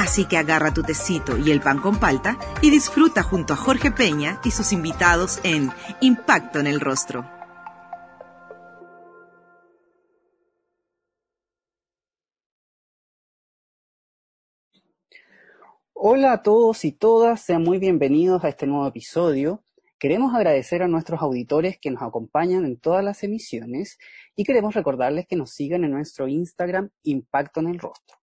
Así que agarra tu tecito y el pan con palta y disfruta junto a Jorge Peña y sus invitados en Impacto en el Rostro. Hola a todos y todas, sean muy bienvenidos a este nuevo episodio. Queremos agradecer a nuestros auditores que nos acompañan en todas las emisiones y queremos recordarles que nos sigan en nuestro Instagram Impacto en el Rostro.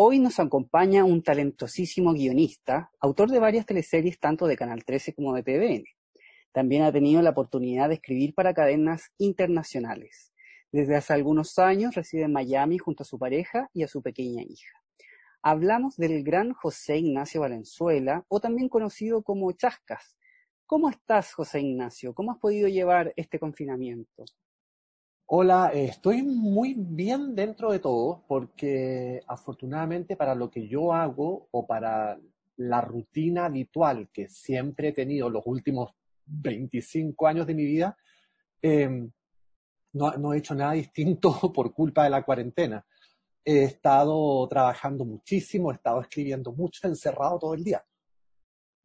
Hoy nos acompaña un talentosísimo guionista, autor de varias teleseries tanto de Canal 13 como de TVN. También ha tenido la oportunidad de escribir para cadenas internacionales. Desde hace algunos años reside en Miami junto a su pareja y a su pequeña hija. Hablamos del gran José Ignacio Valenzuela, o también conocido como Chascas. ¿Cómo estás, José Ignacio? ¿Cómo has podido llevar este confinamiento? Hola, eh, estoy muy bien dentro de todo porque afortunadamente para lo que yo hago o para la rutina habitual que siempre he tenido los últimos 25 años de mi vida, em, no, no, he hecho nada distinto por culpa de la cuarentena. He estado trabajando muchísimo, he estado escribiendo mucho, encerrado todo el día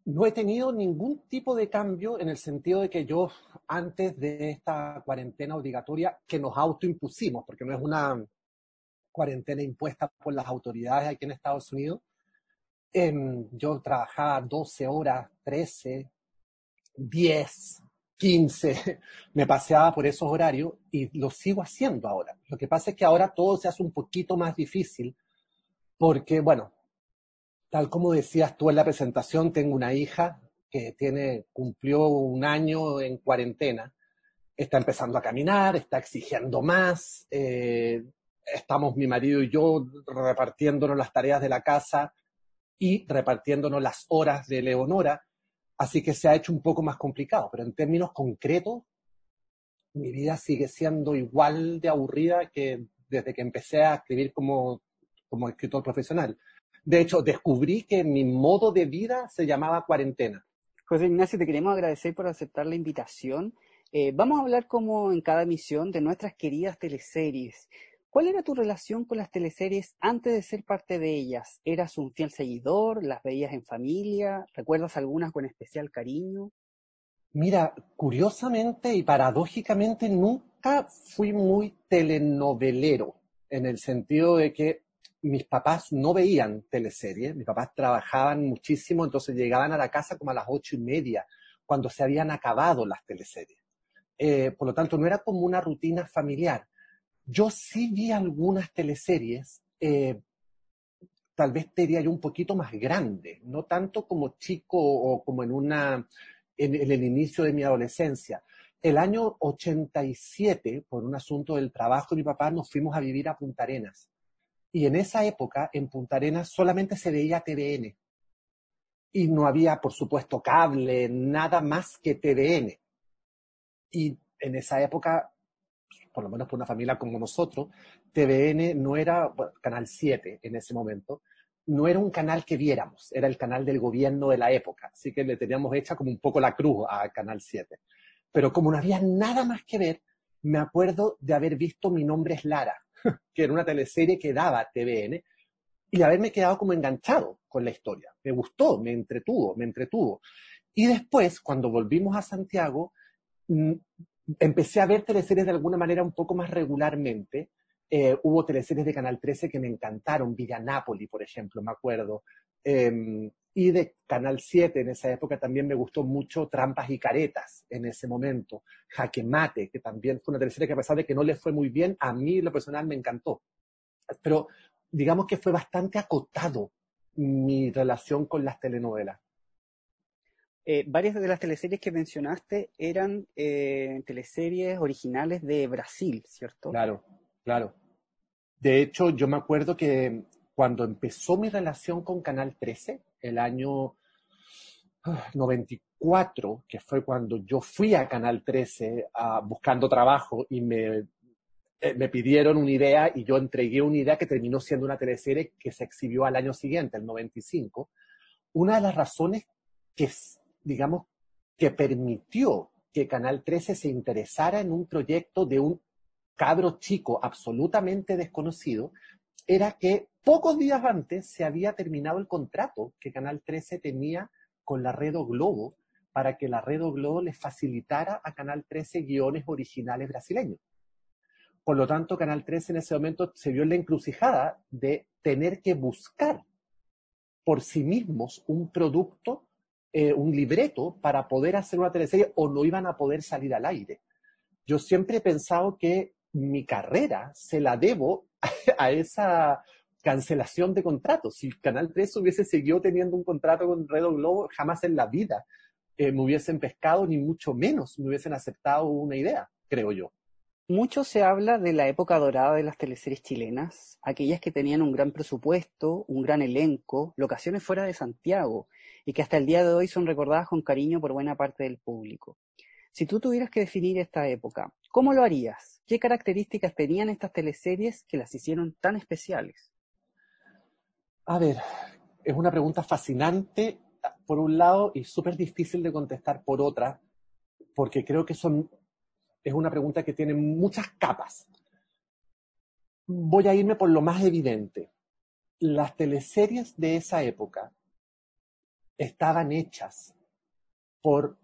no he tenido ningún tipo de cambio en el sentido de que yo, antes de esta cuarentena obligatoria que nos autoimpusimos, porque no es una cuarentena impuesta por las autoridades aquí en Estados Unidos, em, yo trabajaba 12 horas, 13, 10, 15, me paseaba por esos horarios y lo sigo haciendo ahora. Lo que pasa es que ahora todo se hace un poquito más difícil porque, bueno, Tal como decías tú en la presentación, tengo una hija que tiene, cumplió un año en cuarentena, está empezando a caminar, está exigiendo más, eh, estamos mi marido y yo repartiéndonos las tareas de la casa y repartiéndonos las horas de Leonora, así que se ha hecho un poco más complicado, pero en términos concretos, mi vida sigue siendo igual de aburrida que desde que empecé a escribir como, como escritor profesional. De hecho, descubrí que mi modo de vida se llamaba cuarentena. José Ignacio, te queremos agradecer por aceptar la invitación. Eh, vamos a hablar como en cada emisión de nuestras queridas teleseries. ¿Cuál era tu relación con las teleseries antes de ser parte de ellas? ¿Eras un fiel seguidor? ¿Las veías en familia? ¿Recuerdas algunas con especial cariño? Mira, curiosamente y paradójicamente nunca fui muy telenovelero, en el sentido de que mis papás no veían teleseries, mis papás trabajaban muchísimo, entonces llegaban a la casa como a las ocho y media, cuando se habían acabado las teleseries. Eh, por lo tanto, no era como una rutina familiar. Yo sí vi algunas teleseries, eh, tal vez te diría yo un poquito más grande, no tanto como chico o como en una, en, en el inicio de mi adolescencia. El año 87, por un asunto del trabajo de mi papá, nos fuimos a vivir a Punta Arenas y en esa época, en Punta Arenas, solamente se veía TVN. Y no había, por supuesto, cable, nada más que TVN. Y en esa época, por lo menos por una familia como nosotros, TVN no era, Canal 7 en ese momento, no era un canal que viéramos, era el canal del gobierno de la época. Así que le teníamos hecha como un poco la cruz a Canal 7. Pero como no había nada más que ver, me acuerdo de haber visto Mi nombre es Lara que era una teleserie que daba TVN, y haberme quedado como enganchado con la historia. Me gustó, me entretuvo, me entretuvo. Y después, cuando volvimos a Santiago, mm, empecé a ver teleseries de alguna manera un poco más regularmente. Eh, hubo teleseries de Canal 13 que me encantaron, Villa Napoli, por ejemplo, me acuerdo. Em, y de Canal 7 en esa época también me gustó mucho Trampas y Caretas en ese momento. Jaque Mate, que también fue una teleserie que a pesar de que no le fue muy bien, a mí lo personal me encantó. Pero digamos que fue bastante acotado mi relación con las telenovelas. Eh, varias de las teleseries que mencionaste eran eh, teleseries originales de Brasil, ¿cierto? Claro, claro. De hecho, yo me acuerdo que cuando empezó mi relación con Canal 13, el año 94, que fue cuando yo fui a Canal 13 buscando trabajo y me, eh, me pidieron una idea y yo entregué una idea que terminó siendo una teleserie que se exhibió al año siguiente, el 95. Una de las razones que, digamos, que permitió que Canal 13 se interesara en un proyecto de un cabro chico absolutamente desconocido era que pocos días antes se había terminado el contrato que Canal 13 tenía con la Red Globo para que la Red Globo le facilitara a Canal 13 guiones originales brasileños. Por lo tanto, Canal 13 en ese momento se vio en la encrucijada de tener que buscar por sí mismos un producto, eh, un libreto para poder hacer una teleserie o no iban a poder salir al aire. Yo siempre he pensado que mi carrera se la debo a esa cancelación de contratos. Si Canal 3 hubiese seguido teniendo un contrato con Redo Globo, jamás en la vida eh, me hubiesen pescado, ni mucho menos me hubiesen aceptado una idea, creo yo. Mucho se habla de la época dorada de las teleseries chilenas, aquellas que tenían un gran presupuesto, un gran elenco, locaciones fuera de Santiago, y que hasta el día de hoy son recordadas con cariño por buena parte del público. Si tú tuvieras que definir esta época, ¿cómo lo harías? ¿Qué características tenían estas teleseries que las hicieron tan especiales? A ver, es una pregunta fascinante por un lado y súper difícil de contestar por otra, porque creo que son, es una pregunta que tiene muchas capas. Voy a irme por lo más evidente. Las teleseries de esa época estaban hechas por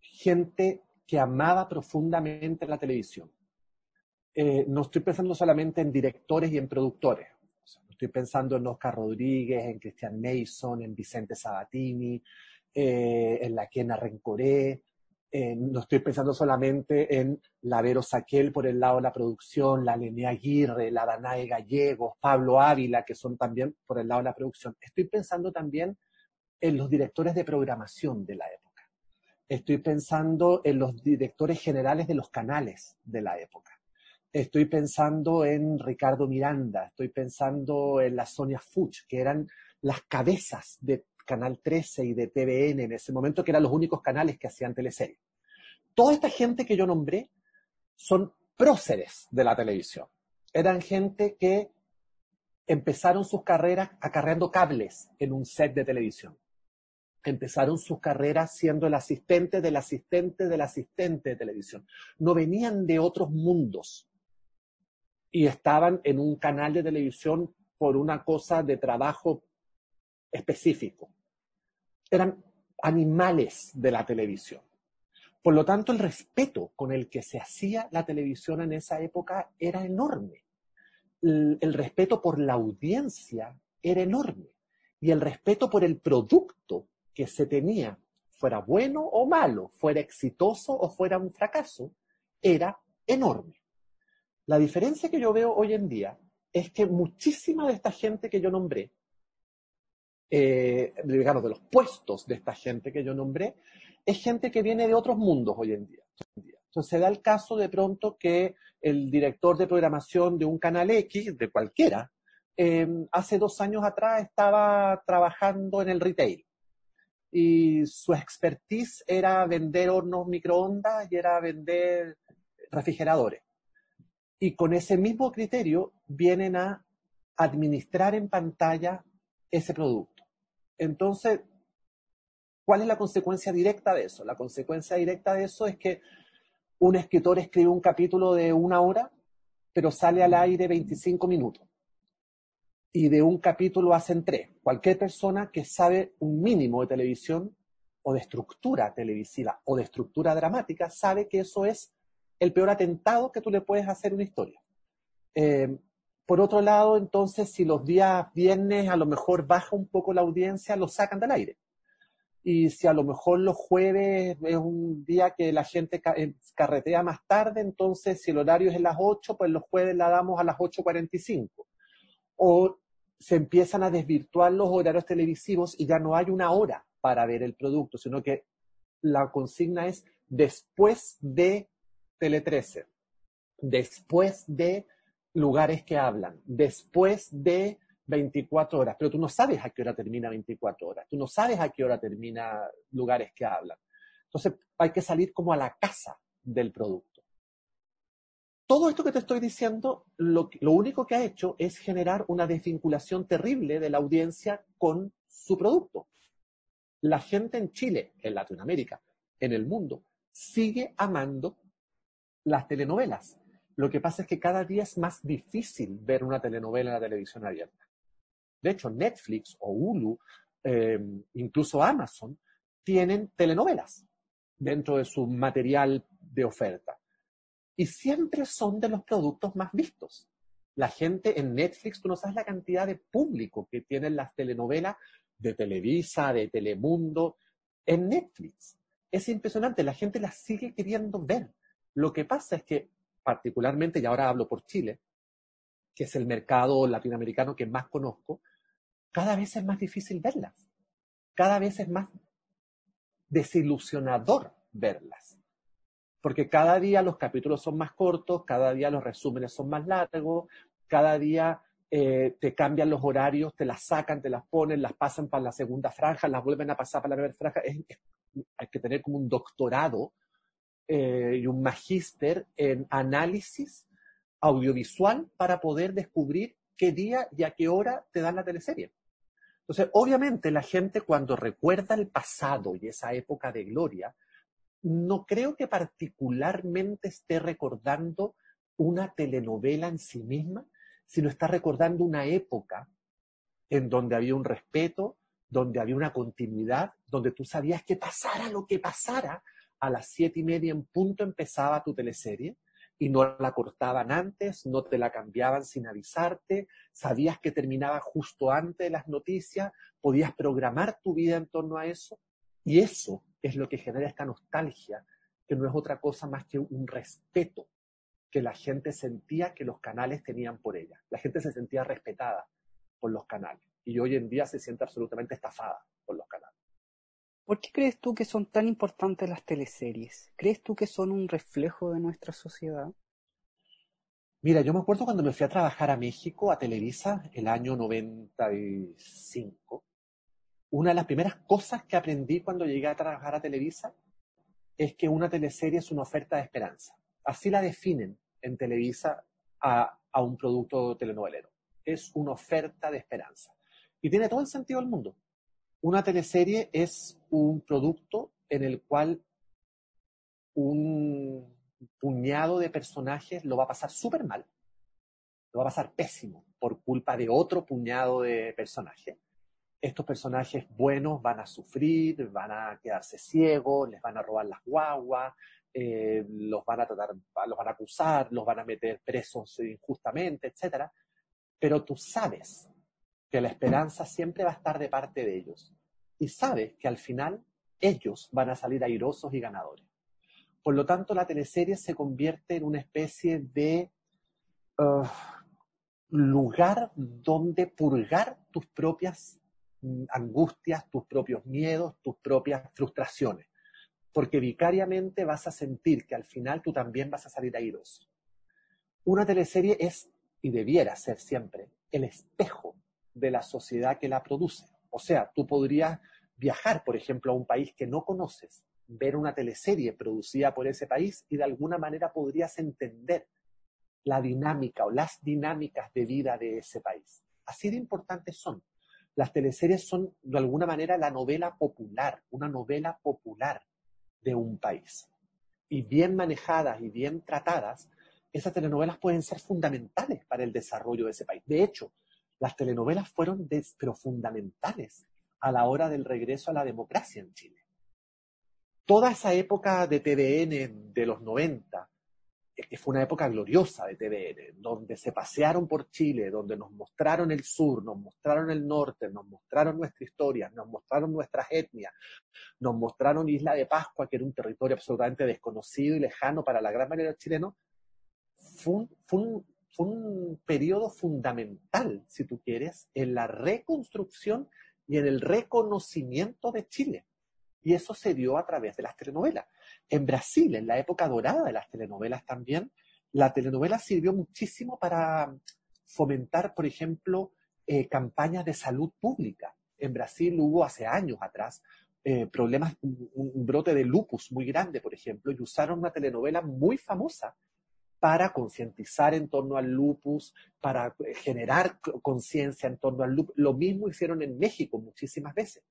gente que amaba profundamente la televisión. Eh, no estoy pensando solamente en directores y en productores. Estoy pensando en Oscar Rodríguez, en Christian Mason, en Vicente Sabatini, eh, en la Kena Rencoré. no estoy pensando solamente en Lavero Saquel por el lado de la producción, la Lene Aguirre, la Danae Gallegos, Pablo Ávila, que son también por el lado de la producción. Estoy pensando también en los directores de programación de la época. Estoy pensando en los directores generales de los canales de la época estoy pensando en Ricardo Miranda, estoy pensando en la Sonia Fuch, que eran las cabezas de Canal 13 y de TVN en ese momento, que eran los únicos canales que hacían teleseries. Toda esta gente que yo nombré son próceres de la televisión. Eran gente que empezaron sus carreras acarreando cables en un set de televisión. Empezaron sus carreras siendo el asistente del asistente del asistente de televisión. No venían de otros mundos y estaban en un canal de televisión por una cosa de trabajo específico. Eran animales de la televisión. Por lo tanto, el respeto con el que se hacía la televisión en esa época era enorme. El, respeto por la audiencia era enorme. Y el respeto por el producto que se tenía, fuera bueno o malo, fuera exitoso o fuera un fracaso, era enorme. La diferencia que yo veo hoy en día es que muchísima de esta gente que yo nombré, eh, digamos, de los puestos de esta gente que yo nombré, es gente que viene de otros mundos hoy en día. Entonces se da el caso de pronto que el director de programación de un canal X, de cualquiera, em, hace dos años atrás estaba trabajando en el retail y su expertise era vender hornos microondas y era vender refrigeradores y con ese mismo criterio vienen a administrar en pantalla ese producto. Entonces, ¿cuál es la consecuencia directa de eso? La consecuencia directa de eso es que un escritor escribe un capítulo de una hora, pero sale al aire 25 minutos. Y de un capítulo hacen tres. Cualquier persona que sabe un mínimo de televisión o de estructura televisiva o de estructura dramática sabe que eso es el peor atentado que tú le puedes hacer a una historia. Eh, por otro lado, entonces, si los días viernes a lo mejor baja un poco la audiencia, lo sacan del aire. Y si a lo mejor los jueves es un día que la gente eh, carretea más tarde, entonces si el horario es en las 8, pues los jueves la damos a las 8.45. O se empiezan a desvirtuar los horarios televisivos y ya no hay una hora para ver el producto, sino que la consigna es después de Tele 13, después de lugares que hablan, después de 24 horas, pero tú no sabes a qué hora termina 24 horas, tú no sabes a qué hora termina lugares que hablan. Entonces hay que salir como a la casa del producto. Todo esto que te estoy diciendo, lo, lo único que ha hecho es generar una desvinculación terrible de la audiencia con su producto. La gente en Chile, en Latinoamérica, en el mundo, sigue amando las telenovelas. Lo que pasa es que cada día es más difícil ver una telenovela en la televisión abierta. De hecho, Netflix o Hulu, eh, incluso Amazon, tienen telenovelas dentro de su material de oferta. Y siempre son de los productos más vistos. La gente en Netflix, tú no sabes la cantidad de público que tienen las telenovelas de Televisa, de Telemundo, en Netflix. Es impresionante, la gente las sigue queriendo ver. Lo que pasa es que, particularmente, y ahora hablo por Chile, que es el mercado latinoamericano que más conozco, cada vez es más difícil verlas. Cada vez es más desilusionador verlas. Porque cada día los capítulos son más cortos, cada día los resúmenes son más largos, cada día eh, te cambian los horarios, te las sacan, te las ponen, las pasan para la segunda franja, las vuelven a pasar para la primera franja. hay que tener como un doctorado eh, y un magíster en análisis audiovisual para poder descubrir qué día y a qué hora te dan la teleserie. Entonces, obviamente la gente cuando recuerda el pasado y esa época de gloria, no creo que particularmente esté recordando una telenovela en sí misma, sino está recordando una época en donde había un respeto, donde había una continuidad, donde tú sabías que pasara lo que pasara, a las siete y media en punto empezaba tu teleserie, y no la cortaban antes, no te la cambiaban sin avisarte, sabías que terminaba justo antes de las noticias, podías programar tu vida en torno a eso. Y eso es lo que genera esta nostalgia, que no es otra cosa más que un respeto que la gente sentía que los canales tenían por ella. La gente se sentía respetada por los canales y hoy en día se siente absolutamente estafada por los canales. ¿Por qué crees tú que son tan importantes las teleseries? ¿Crees tú que son un reflejo de nuestra sociedad? Mira, yo me acuerdo cuando me fui a trabajar a México, a Televisa, el año 95. Una de las primeras cosas que aprendí cuando llegué a trabajar a Televisa es que una teleserie es una oferta de esperanza. Así la definen en Televisa a, a un producto telenovelero. Es una oferta de esperanza. Y tiene todo el sentido del mundo una teleserie es un producto en el cual un puñado de personajes lo va a pasar súper mal, lo va a pasar pésimo por culpa de otro puñado de personajes. Estos personajes buenos van a sufrir, van a quedarse ciegos, les van a robar las guaguas, eh, los van a tratar, los van a acusar, los van a meter presos injustamente, etc. Pero tú sabes que la esperanza siempre va a estar de parte de ellos y sabes que al final ellos van a salir airosos y ganadores. Por lo tanto, la teleserie se convierte en una especie de uh, lugar donde purgar tus propias mm, angustias, tus propios miedos, tus propias frustraciones. Porque vicariamente vas a sentir que al final tú también vas a salir airoso. Una teleserie es, y debiera ser siempre, el espejo de la sociedad que la produce. O sea, tú podrías viajar, por ejemplo, a un país que no conoces, ver una teleserie producida por ese país y de alguna manera podrías entender la dinámica o las dinámicas de vida de ese país. Así de importantes son. Las teleseries son de alguna manera la novela popular, una novela popular de un país. Y bien manejadas y bien tratadas, esas telenovelas pueden ser fundamentales para el desarrollo de ese país. De hecho, las telenovelas fueron pero fundamentales a la hora del regreso a la democracia en Chile. Toda esa época de TVN de los 90, que fue una época gloriosa de TVN, donde se pasearon por Chile, donde nos mostraron el sur, nos mostraron el norte, nos mostraron nuestra historia, nos mostraron nuestras etnias, nos mostraron Isla de Pascua, que era un territorio absolutamente desconocido y lejano para la gran mayoría de los chilenos, fue un periodo fundamental, si tú quieres, en la reconstrucción y en el reconocimiento de Chile. Y eso se dio a través de las telenovelas. En Brasil, en la época dorada de las telenovelas también, la telenovela sirvió muchísimo para fomentar, por ejemplo, eh, campañas de salud pública. En Brasil hubo hace años atrás eh, problemas, un, un, brote de lupus muy grande, por ejemplo, y usaron una telenovela muy famosa para concientizar en torno al lupus, para generar conciencia en torno al lupus. Lo mismo hicieron en México muchísimas veces.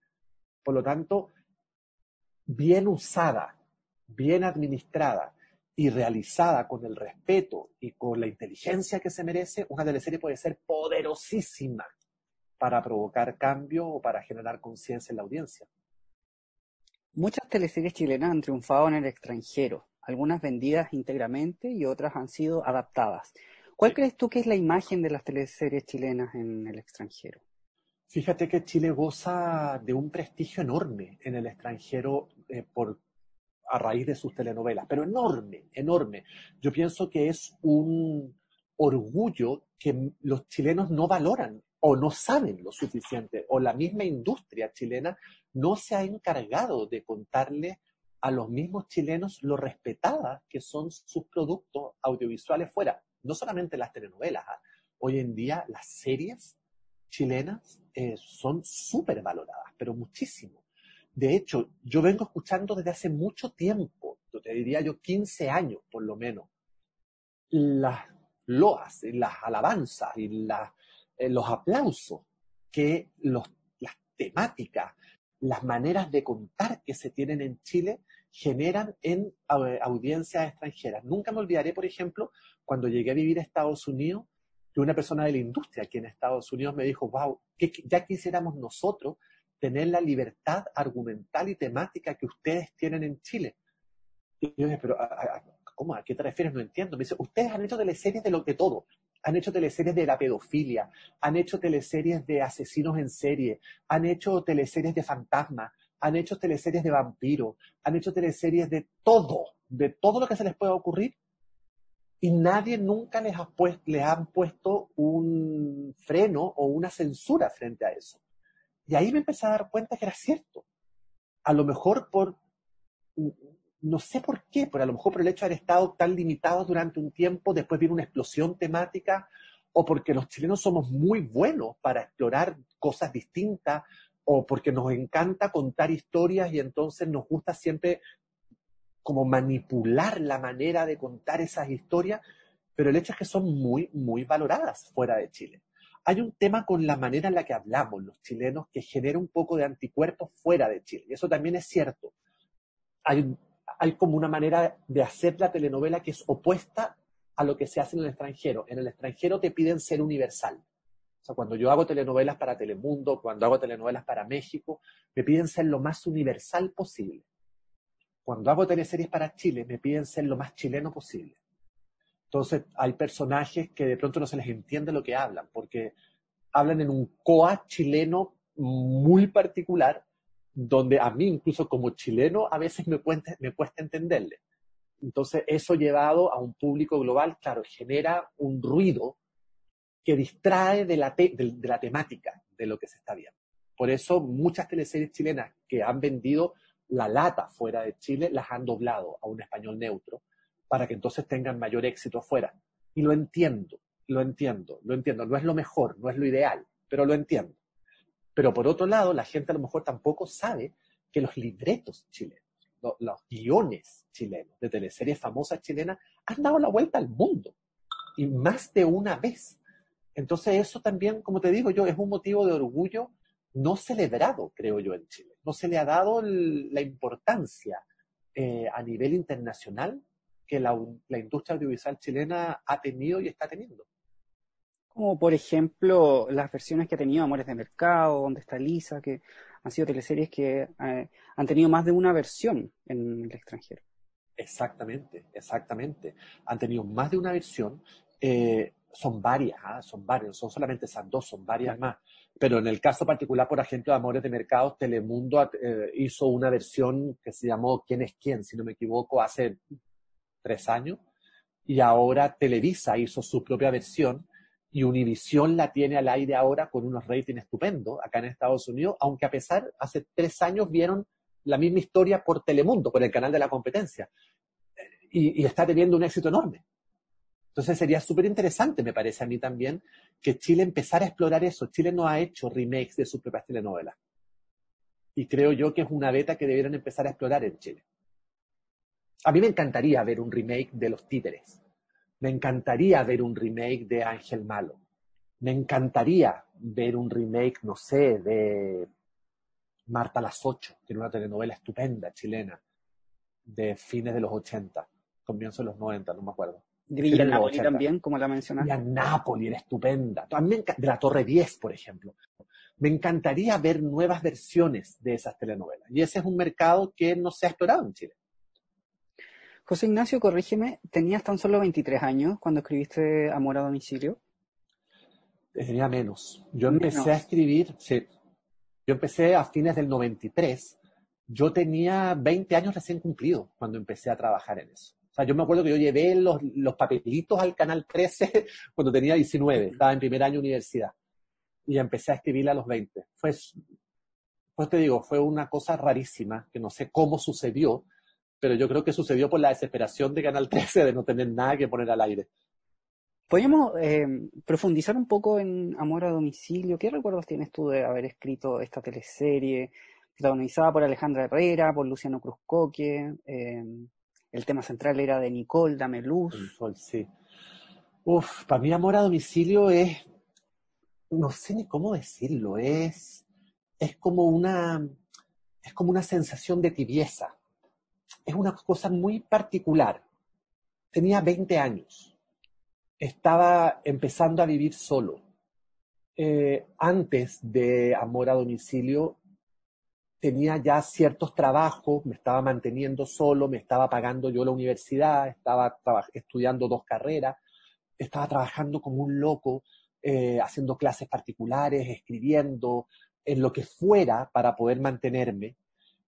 Por lo tanto, bien usada, bien administrada y realizada con el respeto y con la inteligencia que se merece, una teleserie puede ser poderosísima para provocar cambio o para generar conciencia en la audiencia. Muchas teleseries chilenas han triunfado en el extranjero, algunas vendidas íntegramente y otras han sido adaptadas. ¿Cuál sí. crees tú que es la imagen de las teleseries chilenas en el extranjero? Fíjate que Chile goza de un prestigio enorme en el extranjero eh, por, a raíz de sus telenovelas, pero enorme, enorme. Yo pienso que es un orgullo que los chilenos no valoran o no saben lo suficiente, o la misma industria chilena no se ha encargado de contarle a los mismos chilenos lo respetadas que son sus productos audiovisuales fuera. No solamente las telenovelas, ¿eh? hoy en día las series chilenas eh, son súper valoradas, pero muchísimo. De hecho, yo vengo escuchando desde hace mucho tiempo, yo te diría yo 15 años por lo menos, las loas, las alabanzas y eh, los aplausos que las temáticas, las maneras de contar que se tienen en Chile generan en audiencias extranjeras. Nunca me olvidaré, por ejemplo, cuando llegué a vivir a Estados Unidos, que una persona de la industria aquí en Estados Unidos me dijo, wow, que ya quisiéramos nosotros tener la libertad argumental y temática que ustedes tienen en Chile. Y yo dije, pero ¿cómo? ¿A qué te refieres? No entiendo. Me dice, ustedes han hecho teleseries de lo que todo. Han hecho teleseries de la pedofilia, han hecho teleseries de asesinos en serie, han hecho teleseries de fantasmas, han hecho teleseries de vampiros, han hecho teleseries de todo, de todo lo que se les pueda ocurrir, y nadie nunca les ha, puesto, les han puesto un freno o una censura frente a eso. Y ahí me empecé a dar cuenta que era cierto. A lo mejor por, no sé por qué, pero a lo mejor por el hecho de haber estado tan limitados durante un tiempo, después viene una explosión temática, o porque los chilenos somos muy buenos para explorar cosas distintas, o porque nos encanta contar historias y entonces nos gusta siempre como manipular la manera de contar esas historias, pero el hecho es que son muy, muy valoradas fuera de Chile. Hay un tema con la manera en la que hablamos los chilenos que genera un poco de anticuerpos fuera de Chile, y eso también es cierto. Hay, hay como una manera de hacer la telenovela que es opuesta a lo que se hace en el extranjero. En el extranjero te piden ser universal. O sea, cuando yo hago telenovelas para Telemundo, cuando hago telenovelas para México, me piden ser lo más universal posible. Cuando hago teleseries para Chile, me piden ser lo más chileno posible. Entonces, hay personajes que de pronto no se les entiende lo que hablan, porque hablan en un coa chileno muy particular, donde a mí, incluso como chileno, a veces me cuesta, entenderle. Entonces, eso llevado a un público global, claro, genera un ruido que distrae de la, de, de la temática de lo que se está viendo. Por eso muchas teleseries chilenas que han vendido la lata fuera de Chile las han doblado a un español neutro para que entonces tengan mayor éxito afuera. Y lo entiendo, lo entiendo, lo entiendo. No es lo mejor, no es lo ideal, pero lo entiendo. Pero por otro lado, la gente a lo mejor tampoco sabe que los libretos chilenos, los, guiones chilenos de teleseries famosas chilenas han dado la vuelta al mundo. Y más de una vez. Entonces eso también, como te digo yo, es un motivo de orgullo no celebrado, creo yo, en Chile. No se le ha dado la importancia eh, a nivel internacional que la, industria audiovisual chilena ha tenido y está teniendo. Como por ejemplo las versiones que ha tenido Amores de Mercado, Donde está Lisa, que han sido teleseries que eh, han tenido más de una versión en el extranjero. Exactamente, exactamente. Han tenido más de una versión. Eh, son varias, ¿eh? son varias, son solamente esas dos, son varias más. Pero en el caso particular, por ejemplo, de Amores de Mercado, Telemundo eh, hizo una versión que se llamó ¿Quién es quién? Si no me equivoco, hace tres años. Y ahora Televisa hizo su propia versión y Univision la tiene al aire ahora con unos ratings estupendos acá en Estados Unidos, aunque a pesar, hace tres años vieron la misma historia por Telemundo, por el canal de la competencia. Y, y está teniendo un éxito enorme. Entonces sería súper interesante, me parece a mí también, que Chile empezara a explorar eso. Chile no ha hecho remakes de sus propias telenovelas. Y creo yo que es una beta que debieran empezar a explorar en Chile. A mí me encantaría ver un remake de Los Títeres. Me encantaría ver un remake de Ángel Malo. Me encantaría ver un remake, no sé, de Marta las Ocho, que era una telenovela estupenda chilena de fines de los 80, comienzos de los 90, no me acuerdo. Villa Napoli también, como la mencionaste. Villa Napoli era estupenda. También de la Torre 10, por ejemplo. Me encantaría ver nuevas versiones de esas telenovelas. Y ese es un mercado que no se ha explorado en Chile. José Ignacio, corrígeme, tenías tan solo 23 años cuando escribiste Amor a domicilio. Tenía menos. Yo empecé a escribir, sí. Yo empecé a fines del 93. Yo tenía 20 años recién cumplidos cuando empecé a trabajar en eso. O sea, yo me acuerdo que yo llevé los, los papelitos al Canal 13 cuando tenía 19, estaba en primer año de universidad. Y empecé a escribir a los 20. Fue, pues te digo, fue una cosa rarísima, que no sé cómo sucedió, pero yo creo que sucedió por la desesperación de Canal 13 de no tener nada que poner al aire. Podríamos eh, profundizar un poco en Amor a Domicilio. ¿Qué recuerdos tienes tú de haber escrito esta teleserie protagonizada por Alejandra Herrera, por Luciano Cruzcoque? Eh, el tema central era de Nicole, Dame Luz. Nicole, sí. Uf, para mí amor a domicilio es, no sé ni cómo decirlo, es, es como una, es como una sensación de tibieza. Es una cosa muy particular. Tenía 20 años. Estaba empezando a vivir solo. Eh, antes de Amor a Domicilio, tenía ya ciertos trabajos, me estaba manteniendo solo, me estaba pagando yo la universidad, estaba estudiando dos carreras, estaba trabajando como un loco, eh, haciendo clases particulares, escribiendo, en lo que fuera para poder mantenerme.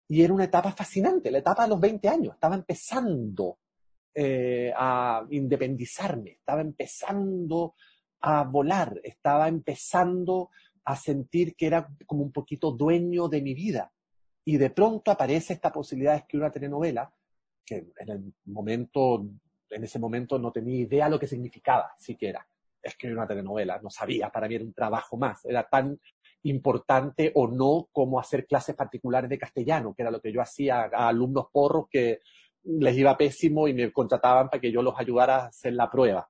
Y era una etapa fascinante, la etapa de los 20 años. Estaba empezando eh, a independizarme, estaba empezando a volar, estaba empezando a sentir que era como un poquito dueño de mi vida y de pronto aparece esta posibilidad de escribir una telenovela, que en el momento, en ese momento no tenía idea lo que significaba siquiera escribir una telenovela, no sabía, para mí era un trabajo más, era tan importante o no como hacer clases particulares de castellano, que era lo que yo hacía a alumnos porros que les iba pésimo y me contrataban para que yo los ayudara a hacer la prueba.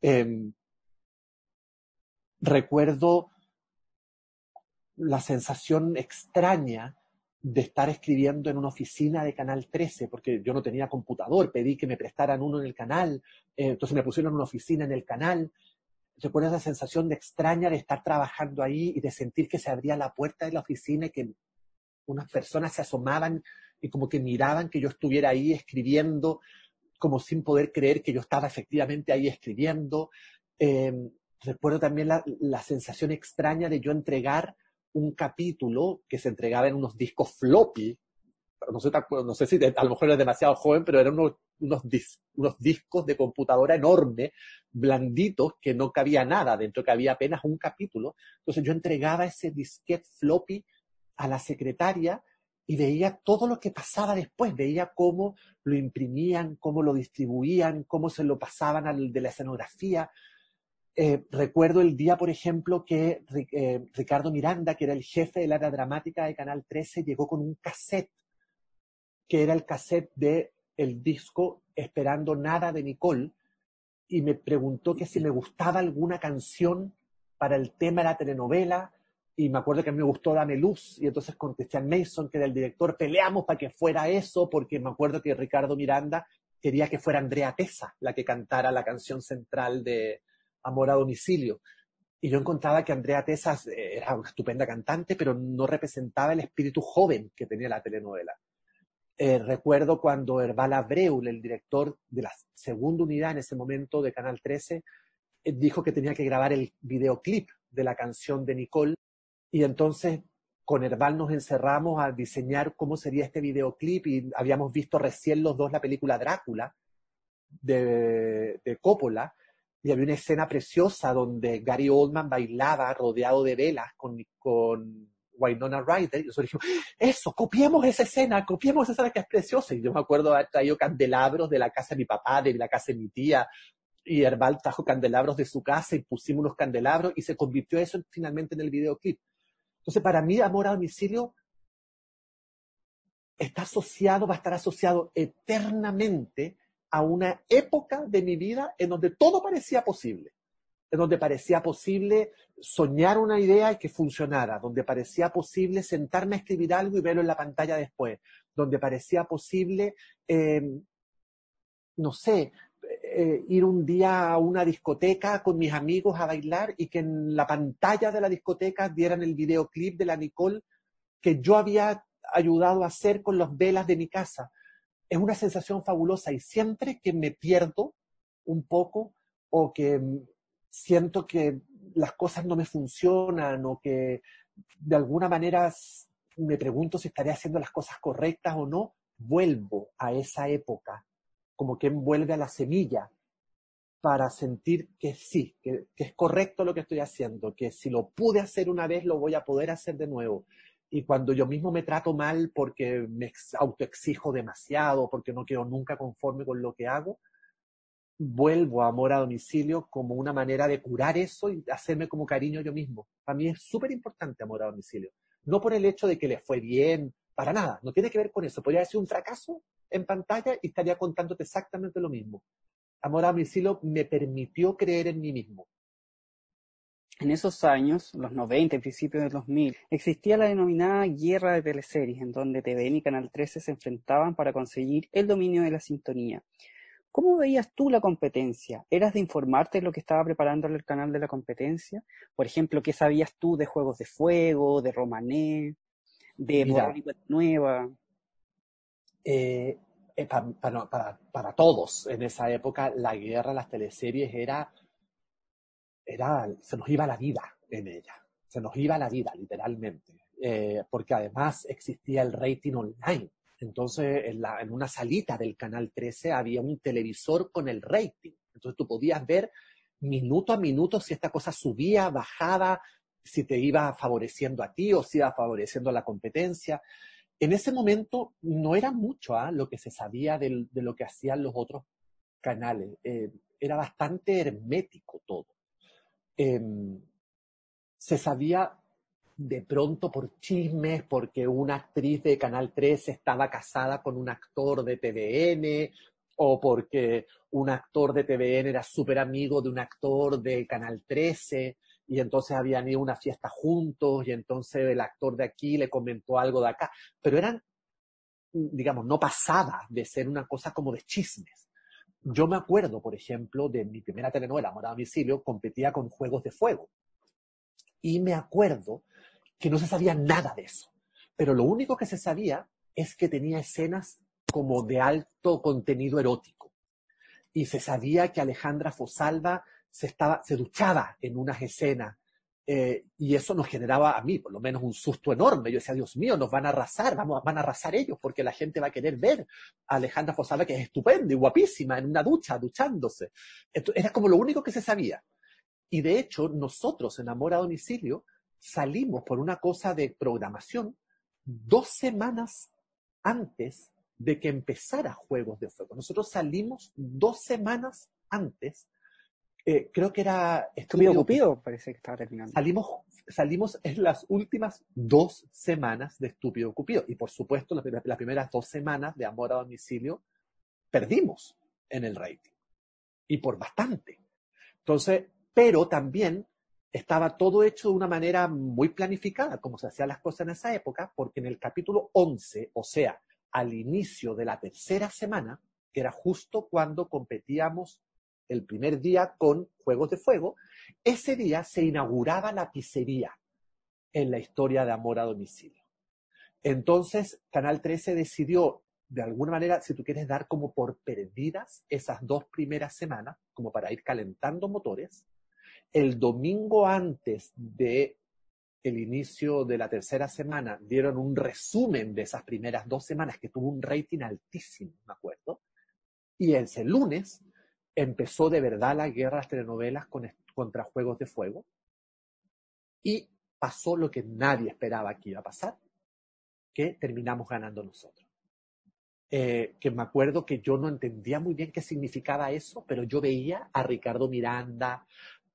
Em, recuerdo la sensación extraña de estar escribiendo en una oficina de Canal 13, porque yo no tenía computador, pedí que me prestaran uno en el canal, eh, entonces me pusieron una oficina en el canal. Recuerdo esa sensación de extraña de estar trabajando ahí y de sentir que se abría la puerta de la oficina y que unas personas se asomaban y como que miraban que yo estuviera ahí escribiendo, como sin poder creer que yo estaba efectivamente ahí escribiendo. Em, recuerdo también la, la sensación extraña de yo entregar un capítulo que se entregaba en unos discos floppy. No sé, si a lo mejor eres demasiado joven, pero eran unos, unos, unos discos de computadora enorme, blanditos, que no cabía nada dentro, que había apenas un capítulo. Entonces yo entregaba ese disquete floppy a la secretaria y veía todo lo que pasaba después, veía cómo lo imprimían, cómo lo distribuían, cómo se lo pasaban al de la escenografía, eh, recuerdo el día, por ejemplo, que eh, Ricardo Miranda, que era el jefe del área dramática de Canal 13, llegó con un cassette, que era el cassette de el disco Esperando Nada de Nicole, y me preguntó que si me gustaba alguna canción para el tema de la telenovela, y me acuerdo que a mí me gustó Dame Luz, y entonces con Christian Mason, que era el director, peleamos para que fuera eso, porque me acuerdo que Ricardo Miranda quería que fuera Andrea Tesa la que cantara la canción central de, Amor a domicilio. Y yo encontraba que Andrea Tesas eh, era una estupenda cantante, pero no representaba el espíritu joven que tenía la telenovela. Eh, recuerdo cuando Herbal Abreu, el director de la segunda unidad en ese momento de Canal 13, eh, dijo que tenía que grabar el videoclip de la canción de Nicole. Y entonces con Herbal nos encerramos a diseñar cómo sería este videoclip y habíamos visto recién los dos la película Drácula de, de Coppola y había una escena preciosa donde Gary Oldman bailaba rodeado de velas con, con Winona Ryder. Y nosotros dijimos, eso, copiemos esa escena, copiemos esa escena que es preciosa. Y yo me acuerdo haber traído candelabros de la casa de mi papá, de la casa de mi tía, y Herbal trajo candelabros de su casa y pusimos unos candelabros y se convirtió eso finalmente en el videoclip. Entonces, para mí, Amor a Domicilio está asociado, va a estar asociado eternamente a una época de mi vida en donde todo parecía posible, donde parecía posible soñar una idea y que funcionara, donde parecía posible sentarme a escribir algo y verlo en la pantalla después, donde parecía posible, em, no sé, eh, ir un día a una discoteca con mis amigos a bailar y que en la pantalla de la discoteca dieran el videoclip de la Nicole que yo había ayudado a hacer con las velas de mi casa. Es una sensación fabulosa y siempre que me pierdo un poco o que siento que las cosas no me funcionan o que de alguna manera me pregunto si estaré haciendo las cosas correctas o no, vuelvo a esa época, como que vuelve a la semilla para sentir que sí, que, que, es correcto lo que estoy haciendo, que si lo pude hacer una vez, lo voy a poder hacer de nuevo. Y cuando yo mismo me trato mal porque me autoexijo demasiado, porque no quedo nunca conforme con lo que hago, vuelvo a amor a domicilio como una manera de curar eso y hacerme como cariño yo mismo. Para mí es súper importante amor a domicilio. No por el hecho de que le fue bien, para nada, no tiene que ver con eso. Podría ser un fracaso en pantalla y estaría contándote exactamente lo mismo. Amor a domicilio me permitió creer en mí mismo. En esos años, los 90 y principios del 2000, existía la denominada guerra de teleseries, en donde TVN y Canal 13 se enfrentaban para conseguir el dominio de la sintonía. ¿Cómo veías tú la competencia? ¿Eras de informarte de lo que estaba preparando el canal de la competencia? Por ejemplo, ¿qué sabías tú de Juegos de Fuego, de Romané, de Mira, Nueva? Eh, eh, para, para, para, todos en esa época, la guerra, las teleseries era, era, se nos iba la vida en ella, se nos iba la vida, literalmente, eh, porque además existía el rating online entonces, en, una salita del canal 13 había un televisor con el rating. Entonces, tú podías ver minuto a minuto si esta cosa subía, bajaba, si te iba favoreciendo a ti o si iba favoreciendo a la competencia. En ese momento no era mucho ¿ah? lo que se sabía de, lo que hacían los otros canales. Eh, era bastante hermético todo. Eh, se sabía de pronto por chismes, porque una actriz de Canal 13 estaba casada con un actor de TVN, o porque un actor de TVN era súper amigo de un actor de Canal 13, y entonces habían ido a una fiesta juntos, y entonces el actor de aquí le comentó algo de acá, pero eran, digamos, no pasaba de ser una cosa como de chismes. Yo me acuerdo, por ejemplo, de mi primera telenovela, Amor a Domicilio, competía con Juegos de Fuego. Y me acuerdo que no se sabía nada de eso. Pero lo único que se sabía es que tenía escenas como de alto contenido erótico. Y se sabía que Alejandra Fosalva se, estaba, se duchaba en unas escenas. Eh, y eso nos generaba a mí, por lo menos, un susto enorme. Yo decía, Dios mío, nos van a arrasar, vamos, van a arrasar ellos, porque la gente va a querer ver a Alejandra Fosalva, que es estupenda y guapísima, en una ducha, duchándose. era como lo único que se sabía. Y de hecho, nosotros en Amor a Domicilio salimos por una cosa de programación dos semanas antes de que empezara Juegos de Fuego. Nosotros salimos dos semanas antes, eh, creo que era... Estúpido Cupido, parece que estaba terminando. Salimos, salimos en las últimas dos semanas de Estúpido Cupido. Y por supuesto, las, las primeras dos semanas de Amor a Domicilio perdimos en el rating. Y por bastante. Entonces, pero también estaba todo hecho de una manera muy planificada, como se hacían las cosas en esa época, porque en el capítulo 11, o sea, al inicio de la tercera semana, que era justo cuando competíamos el primer día con Juegos de Fuego, ese día se inauguraba la pizzería en la historia de Amor a Domicilio. Entonces, Canal 13 decidió, de alguna manera, si tú quieres dar como por perdidas esas dos primeras semanas, como para ir calentando motores, el domingo antes de el inicio de la tercera semana dieron un resumen de esas primeras dos semanas que tuvo un rating altísimo, me acuerdo. Y ese lunes empezó de verdad la guerra de las telenovelas contra Juegos de Fuego. Y pasó lo que nadie esperaba que iba a pasar, que terminamos ganando nosotros. eh, que me acuerdo que yo no entendía muy bien qué significaba eso, pero yo veía a Ricardo Miranda,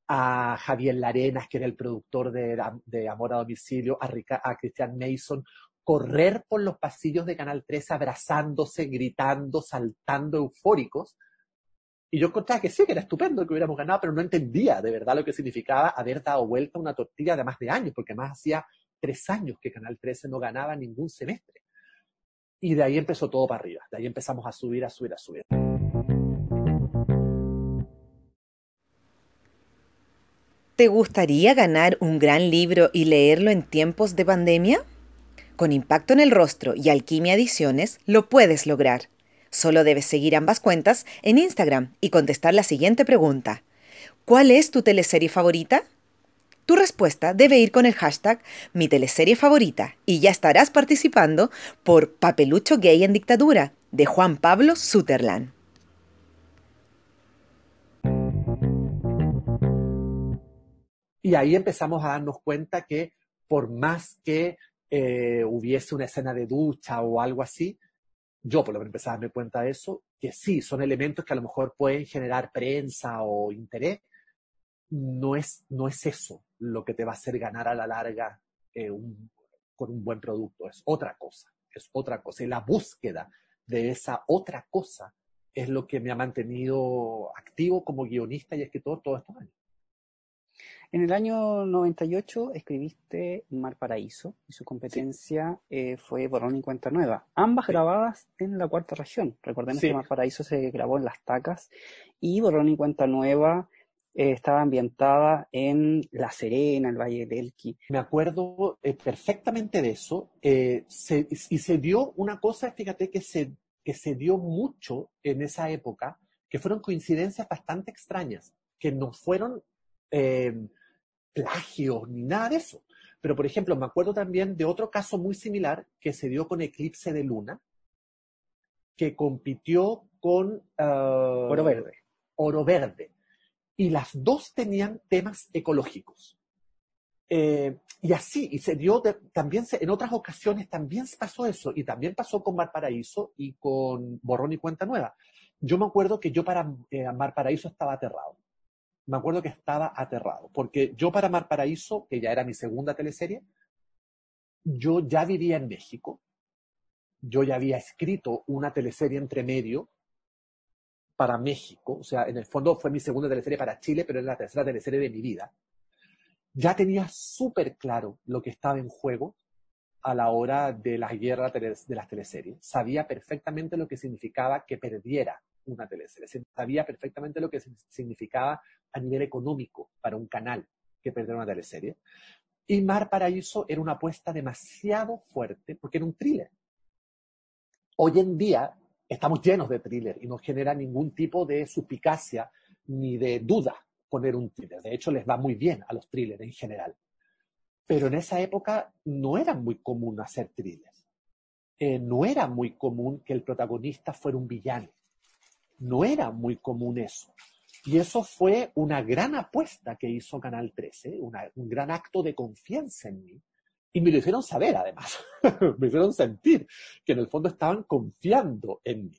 a Javier Larenas, que era el productor de, Amor a Domicilio, a, a Christian Mason, correr por los pasillos de Canal 13 abrazándose, gritando, saltando, eufóricos. Y yo encontraba que sí, que era estupendo que hubiéramos ganado, pero no entendía de verdad lo que significaba haber dado vuelta a una tortilla de más de años, porque más hacía tres años que Canal 13 no ganaba ningún semestre. Y de ahí empezó todo para arriba, de ahí empezamos a subir, a subir, a subir. ¿Te gustaría ganar un gran libro y leerlo en tiempos de pandemia? Con Impacto en el Rostro y Alquimia Ediciones lo puedes lograr. Solo debes seguir ambas cuentas en Instagram y contestar la siguiente pregunta. ¿Cuál es tu teleserie favorita? Tu respuesta debe ir con el hashtag mi teleserie favorita y ya estarás participando por Papelucho Gay en Dictadura de Juan Pablo Sutherland. Y ahí empezamos a darnos cuenta que por más que eh, hubiese una escena de ducha o algo así, yo por lo menos empecé a darme cuenta de eso, que sí, son elementos que a lo mejor pueden generar prensa o interés, no es, no es eso lo que te va a hacer ganar a la larga eh, con un buen producto, es otra cosa, es otra cosa. Y la búsqueda de esa otra cosa es lo que me ha mantenido activo como guionista y escritor todos estos años. En el año 98 escribiste Mar Paraíso y su competencia eh, fue Borrón y Cuenta Nueva, ambas grabadas en la cuarta región. Recordemos que Mar Paraíso se grabó en Las Tacas y Borrón y Cuenta Nueva eh, estaba ambientada en La Serena, el Valle del Elqui. Me acuerdo eh, perfectamente de eso y se dio una cosa, fíjate, que se, que se dio mucho en esa época, que fueron coincidencias bastante extrañas, que no fueron plagios ni nada de eso. Pero, por ejemplo, me acuerdo también de otro caso muy similar que se dio con Eclipse de Luna, que compitió con ah, Oro Verde. Oro Verde. Y las dos tenían temas ecológicos. Eh, y así, y se dio también, en otras ocasiones también pasó eso, y también pasó con Mar Paraíso y con Borrón y Cuenta Nueva. Yo me acuerdo que yo para eh, Mar Paraíso estaba aterrado me acuerdo que estaba aterrado, porque yo para Mar Paraíso, que ya era mi segunda teleserie, yo ya vivía en México, yo ya había escrito una teleserie entre medio para México, o sea, en el fondo fue mi segunda teleserie para Chile, pero era la tercera teleserie de mi vida. Ya tenía súper claro lo que estaba en juego a la hora de la guerra de las teleseries. Sabía perfectamente lo que significaba que perdiera una teleserie. Sabía perfectamente lo que significaba a nivel económico para un canal que perder una teleserie. Y Mar Paraíso era una apuesta demasiado fuerte porque era un thriller. Hoy en día estamos llenos de thriller y no genera ningún tipo de suspicacia ni de duda poner un thriller. De hecho, les va muy bien a los thrillers en general. Pero en esa época no era muy común hacer thrillers. Eh, no era muy común que el protagonista fuera un villano. No era muy común eso. Y eso fue una gran apuesta que hizo Canal 13, un gran acto de confianza en mí. Y me lo hicieron saber, además. me hicieron sentir que en el fondo estaban confiando en mí.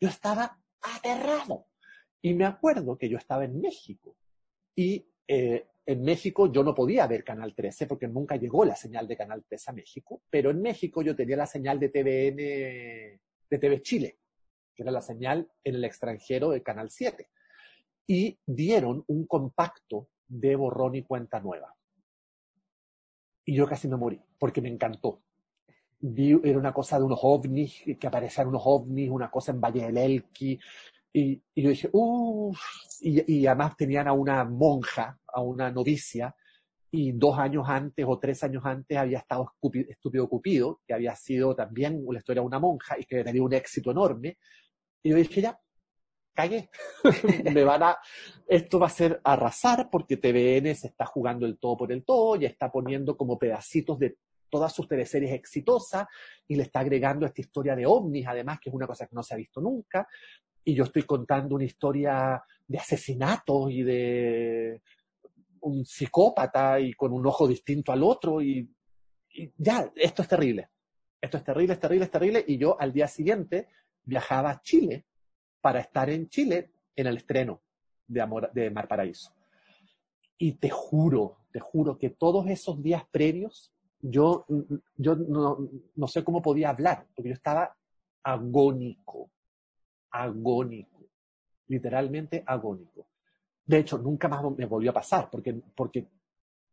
Yo estaba aterrado. Y me acuerdo que yo estaba en México. Y eh, en México yo no podía ver Canal 13 porque nunca llegó la señal de Canal 13 a México. Pero en México yo tenía la señal de TVN, de TV Chile, que era la señal en el extranjero de Canal 7 y dieron un compacto de borrón y cuenta nueva. Y yo casi me morí, porque me encantó. era una cosa de unos ovnis, que aparecían unos ovnis, una cosa en Valle del Elqui, y, y yo dije, uff, y, y, además tenían a una monja, a una novicia, y dos años antes o tres años antes había estado Estúpido Cupido, que había sido también la historia de una monja y que tenía un éxito enorme. Y yo dije, ya, cagué. me van a, esto va a ser arrasar porque TVN se está jugando el todo por el todo, y está poniendo como pedacitos de todas sus teleseries exitosas y le está agregando esta historia de ovnis, además, que es una cosa que no se ha visto nunca. Y yo estoy contando una historia de asesinatos y de un psicópata y con un ojo distinto al otro y, y ya, esto es terrible. Esto es terrible, es terrible, es terrible. Y yo al día siguiente viajaba a Chile para estar en Chile en el estreno de, Amor, de Mar Paraíso. Y te juro, te juro que todos esos días previos yo, yo no, no sé cómo podía hablar, porque yo estaba agónico, agónico, literalmente agónico. De hecho, nunca más me volvió a pasar, porque, porque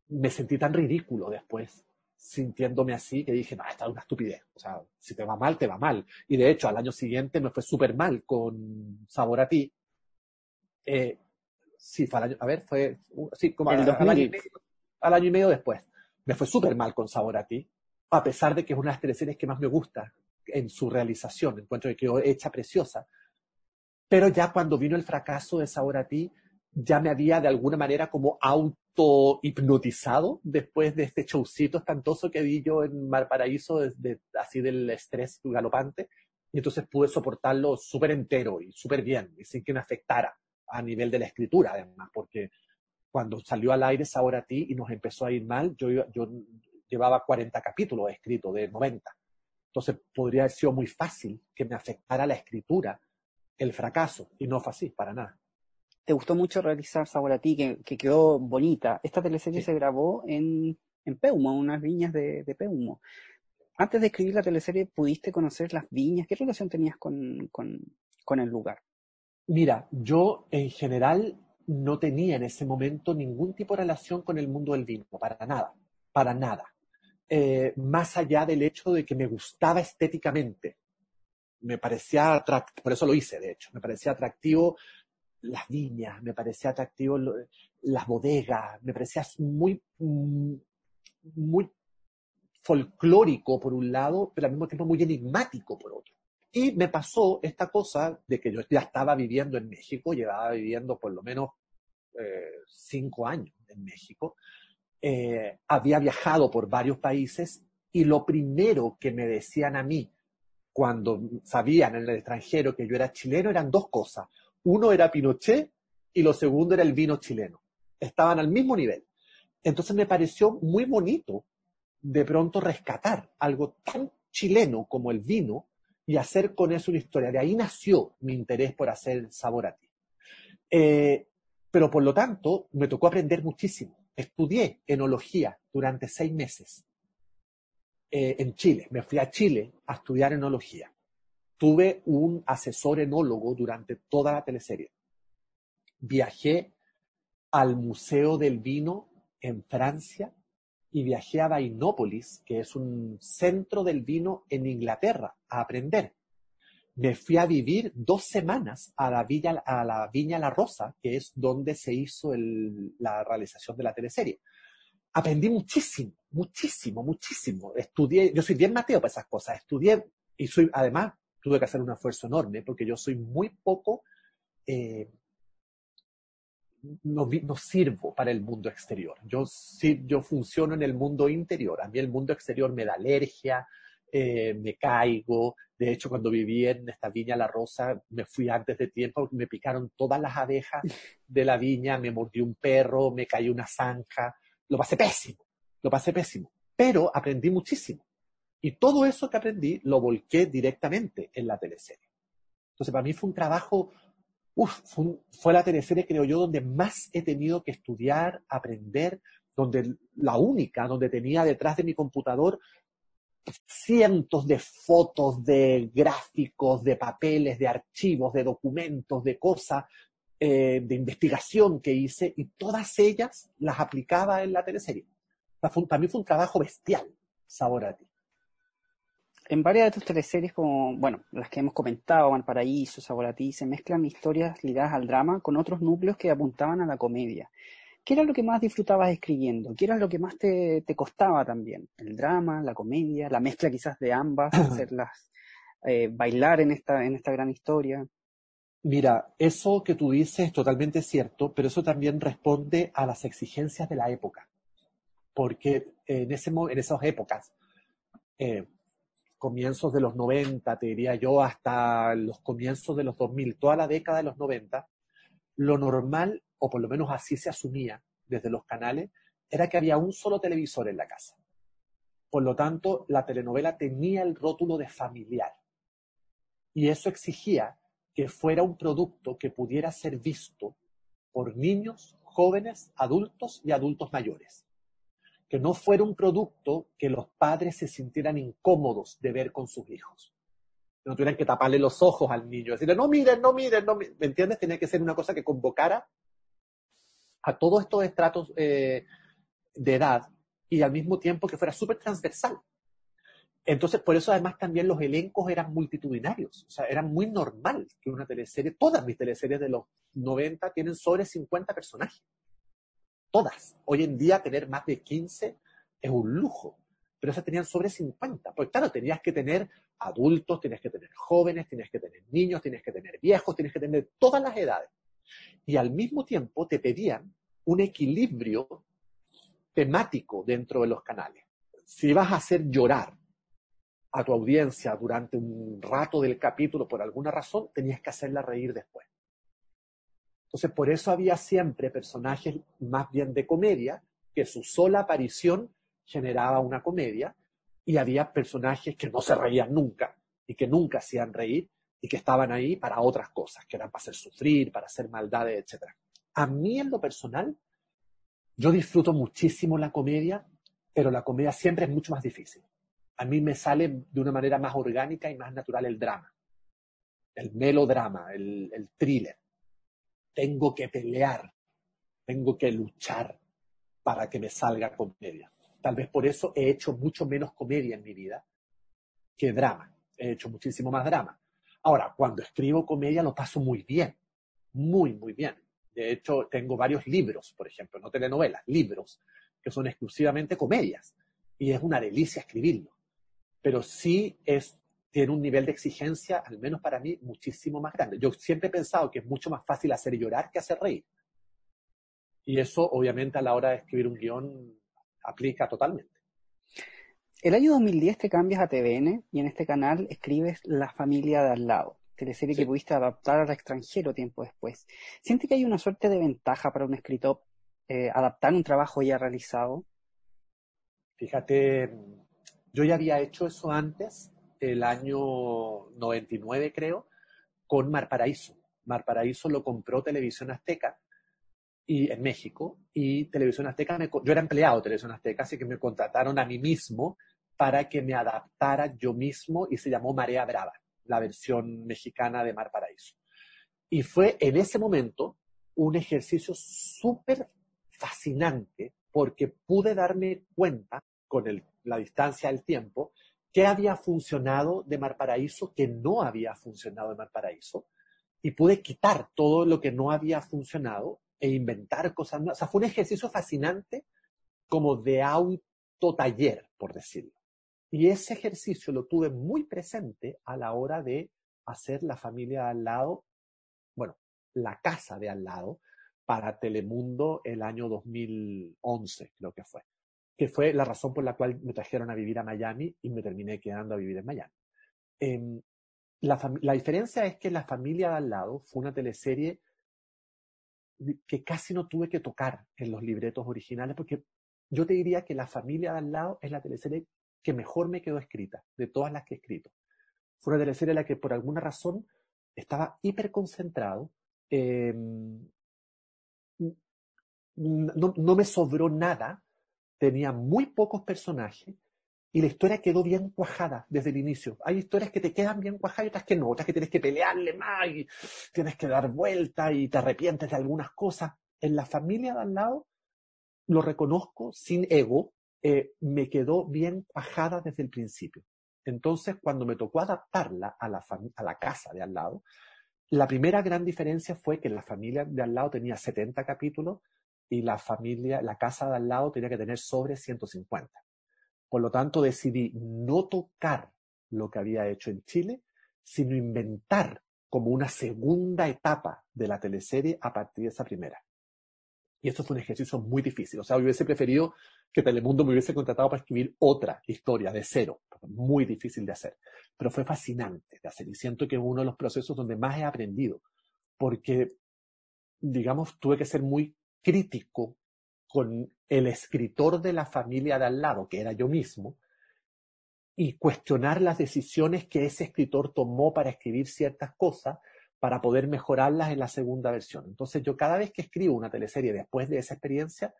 me sentí tan ridículo después, sintiéndome así, que dije, no, esta es una estupidez. O sea, si te va mal, te va mal. Y de hecho, al año siguiente me fue súper mal con Sabor a ti. Eh, sí, fue al año, a ver, fue, sí, como al, al, año medio, al, año y medio, después. Me fue súper mal con Sabor a ti, a pesar de que es una de las teleseries que más me gusta en su realización. Encuentro que quedó hecha preciosa. Pero ya cuando vino el fracaso de Sabor a ti, ya me había de alguna manera como auto hipnotizado después de este showcito espantoso que vi yo en Valparaíso, desde, así del estrés galopante. Y entonces pude soportarlo súper entero y súper bien, y sin que me afectara a nivel de la escritura, además, porque cuando salió al aire Sabor a ti y nos empezó a ir mal, yo, yo llevaba 40 capítulos escritos de 90. Entonces podría haber sido muy fácil que me afectara la escritura el fracaso, y no fue así, para nada te gustó mucho realizar Sabor a ti, que, que quedó bonita. Esta teleserie se grabó en, en Peumo, en unas viñas de, de, Peumo. Antes de escribir la teleserie, ¿pudiste conocer las viñas? ¿Qué relación tenías con, con, con el lugar? Mira, yo en general no tenía en ese momento ningún tipo de relación con el mundo del vino, para nada, para nada. Eh, más allá del hecho de que me gustaba estéticamente, me parecía atractivo, por eso lo hice, de hecho, me parecía atractivo las viñas, me parecía atractivo las bodegas, me parecía muy, mm, muy folclórico por un lado, pero al mismo tiempo muy enigmático por otro. Y me pasó esta cosa de que yo ya estaba viviendo en México, llevaba viviendo por lo menos eh, cinco años en México, eh, había viajado por varios países y lo primero que me decían a mí cuando sabían en el extranjero que yo era chileno eran dos cosas. Uno era Pinochet y lo segundo era el vino chileno. Estaban al mismo nivel. Entonces me pareció muy bonito de pronto rescatar algo tan chileno como el vino y hacer con eso una historia. De ahí nació mi interés por hacer sabor a ti. Eh, pero por lo tanto, me tocó aprender muchísimo. Estudié enología durante seis meses eh, en Chile. Me fui a Chile a estudiar enología tuve un asesor enólogo durante toda la teleserie. Viajé al Museo del Vino en Francia y viajé a Vainópolis, que es un centro del vino en Inglaterra, a aprender. Me fui a vivir dos semanas a la, Viña La Rosa, que es donde se hizo la realización de la teleserie. Aprendí muchísimo, muchísimo, muchísimo. Estudié, yo soy bien mateo para esas cosas, estudié y soy, además, tuve que hacer un esfuerzo enorme porque yo soy muy poco, eh, no, no, sirvo para el mundo exterior. Yo, sí, yo funciono en el mundo interior. A mí el mundo exterior me da alergia, eh, me caigo. De hecho, cuando viví en esta viña La Rosa, me fui antes de tiempo porque me picaron todas las abejas de la viña, me mordió un perro, me cayó una zanja. Lo pasé pésimo, lo pasé pésimo. Pero aprendí muchísimo. Y todo eso que aprendí lo volqué directamente en la teleserie. Entonces, para mí fue un trabajo, uf, fue, fue, la teleserie, creo yo, donde más he tenido que estudiar, aprender, donde la única, donde tenía detrás de mi computador cientos de fotos, de gráficos, de papeles, de archivos, de documentos, de cosas, eh, de investigación que hice, y todas ellas las aplicaba en la teleserie. Para mí fue un trabajo bestial, sabor a ti en varias de tus teleseries, como, bueno, las que hemos comentado, Paraíso, Sabor a ti, se mezclan historias ligadas al drama con otros núcleos que apuntaban a la comedia. ¿Qué era lo que más disfrutabas escribiendo? ¿Qué era lo que más te, te costaba también? ¿El drama, la comedia, la mezcla quizás de ambas, hacerlas eh, bailar en esta, en esta gran historia? Mira, eso que tú dices es totalmente cierto, pero eso también responde a las exigencias de la época. Porque en, ese, en esas épocas, eh, comienzos de los 90, te diría yo, hasta los comienzos de los 2000, toda la década de los 90, lo normal, o por lo menos así se asumía desde los canales, era que había un solo televisor en la casa. Por lo tanto, la telenovela tenía el rótulo de familiar. Y eso exigía que fuera un producto que pudiera ser visto por niños, jóvenes, adultos y adultos mayores. Que no fuera un producto que los padres se sintieran incómodos de ver con sus hijos. No tuvieran que taparle los ojos al niño, decirle, no miren, no miren, no miren. ¿Me entiendes? Tenía que ser una cosa que convocara a todos estos estratos eh, de edad y al mismo tiempo que fuera súper transversal. Entonces, por eso además también los elencos eran multitudinarios. O sea, era muy normal que una teleserie, todas mis teleseries de los 90 tienen sobre 50 personajes. Todas. Hoy en día tener más de 15 es un lujo. Pero esas tenían sobre 50. Pues claro, tenías que tener adultos, tenías que tener jóvenes, tenías que tener niños, tenías que tener viejos, tenías que tener todas las edades. Y al mismo tiempo te pedían un equilibrio temático dentro de los canales. Si vas a hacer llorar a tu audiencia durante un rato del capítulo por alguna razón, tenías que hacerla reír después. Entonces, por eso había siempre personajes más bien de comedia, que su sola aparición generaba una comedia, y había personajes que no se reían nunca y que nunca hacían reír y que estaban ahí para otras cosas, que eran para hacer sufrir, para hacer maldades, etc. A mí en lo personal yo disfruto muchísimo la comedia, pero la comedia siempre es mucho más difícil. A mí me sale de una manera más orgánica y más natural el drama, el melodrama, el, el thriller. Tengo que pelear, tengo que luchar para que me salga comedia. Tal vez por eso he hecho mucho menos comedia en mi vida que drama. He hecho muchísimo más drama. Ahora, cuando escribo comedia lo paso muy bien, muy, muy bien. De hecho, tengo varios libros, por ejemplo, no telenovelas, libros, que son exclusivamente comedias. Y es una delicia escribirlo. Pero sí es, tiene un nivel de exigencia, al menos para mí, muchísimo más grande. Yo siempre he pensado que es mucho más fácil hacer llorar que hacer reír. Y eso, obviamente, a la hora de escribir un guion, aplica totalmente. El año 2010 te cambias a TVN y en este canal escribes La familia de al lado teleserie que pudiste adaptar al extranjero tiempo después. ¿Siente que hay una suerte de ventaja para un escritor eh, adaptar un trabajo ya realizado? Fíjate, yo ya había hecho eso antes, el año 99 creo, con Mar Paraíso. Mar Paraíso lo compró Televisión Azteca y en México y Televisión Azteca, me, yo era empleado de Televisión Azteca, así que me contrataron a mí mismo para que me adaptara yo mismo y se llamó Marea Brava la versión mexicana de Mar Paraíso. Y fue en ese momento un ejercicio súper fascinante porque pude darme cuenta con la distancia del tiempo qué había funcionado de Mar Paraíso, que no había funcionado de Mar Paraíso, y pude quitar todo lo que no había funcionado e inventar cosas nuevas. O sea, fue un ejercicio fascinante como de autotaller, por decirlo. Y ese ejercicio lo tuve muy presente a la hora de hacer la familia de al lado, bueno, la casa de al lado para Telemundo el año 2011, creo que fue, que fue la razón por la cual me trajeron a vivir a Miami y me terminé quedando a vivir en Miami. Em, la, la diferencia es que La familia de al lado fue una teleserie que casi no tuve que tocar en los libretos originales porque yo te diría que La familia de al lado es la teleserie que mejor me quedó escrita de todas las que he escrito. Fue una teleserie en la que por alguna razón estaba hiper concentrado. Em, no, no me sobró nada, tenía muy pocos personajes y la historia quedó bien cuajada desde el inicio. Hay historias que te quedan bien cuajadas y otras que no, otras que tienes que pelearle más y tienes que dar vuelta y te arrepientes de algunas cosas. En la familia de al lado lo reconozco sin ego, eh, me quedó bien cuajada desde el principio. Entonces, cuando me tocó adaptarla a la, a la casa de al lado, la primera gran diferencia fue que la familia de al lado tenía 70 capítulos y la familia, la casa de al lado tenía que tener sobre 150. Por lo tanto, decidí no tocar lo que había hecho en Chile, sino inventar como una segunda etapa de la teleserie a partir de esa primera. Y esto fue un ejercicio muy difícil. O sea, hubiese preferido que Telemundo me hubiese contratado para escribir otra historia de cero. Muy difícil de hacer. Pero fue fascinante de hacer. Y siento que es uno de los procesos donde más he aprendido. Porque, digamos, tuve que ser muy crítico con el escritor de la familia de al lado, que era yo mismo, y cuestionar las decisiones que ese escritor tomó para escribir ciertas cosas para poder mejorarlas en la segunda versión. Entonces yo cada vez que escribo una teleserie después de esa experiencia,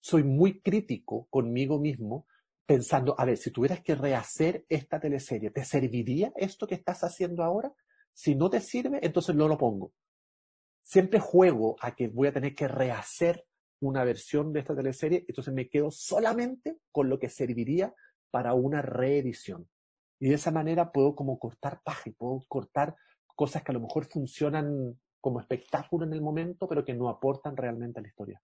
soy muy crítico conmigo mismo pensando, a ver, si tuvieras que rehacer esta teleserie, ¿te serviría esto que estás haciendo ahora? Si no te sirve, entonces no lo pongo. Siempre juego a que voy a tener que rehacer una versión de esta teleserie, entonces me quedo solamente con lo que serviría para una reedición. Y de esa manera puedo como cortar paja, puedo cortar cosas que a lo mejor funcionan como espectáculo en el momento, pero que no aportan realmente a la historia.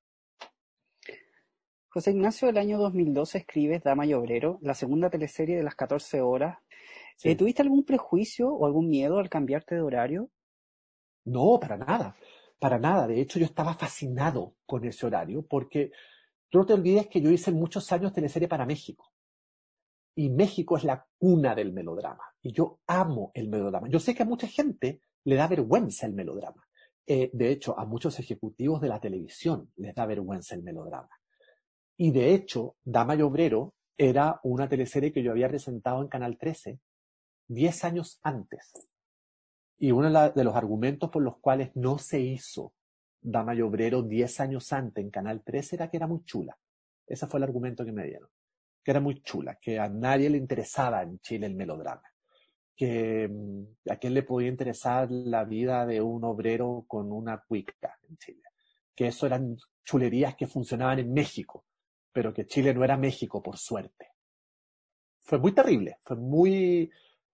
José Ignacio, el año 2012 escribes Dama y Obrero, la segunda teleserie de las 14 horas. Eh, ¿Tuviste algún prejuicio o algún miedo al cambiarte de horario? No, para nada, para nada. De hecho, yo estaba fascinado con ese horario porque no te olvides que yo hice muchos años teleserie para México. Y México es la cuna del melodrama. Y yo amo el melodrama. Yo sé que a mucha gente le da vergüenza el melodrama. Eh, de hecho, a muchos ejecutivos de la televisión les da vergüenza el melodrama. Y de hecho, Dama y Obrero era una teleserie que yo había presentado en Canal 13 diez años antes. Y uno de los argumentos por los cuales no se hizo Dama y Obrero diez años antes en Canal 13 era que era muy chula. Ese fue el argumento que me dieron. Que era muy chula, que a nadie le interesaba en Chile el melodrama que mm, a quién le podía interesar la vida de un obrero con una cuica en Chile. Que eso eran chulerías que funcionaban en México, pero que Chile no era México, por suerte. Fue muy terrible, fue muy...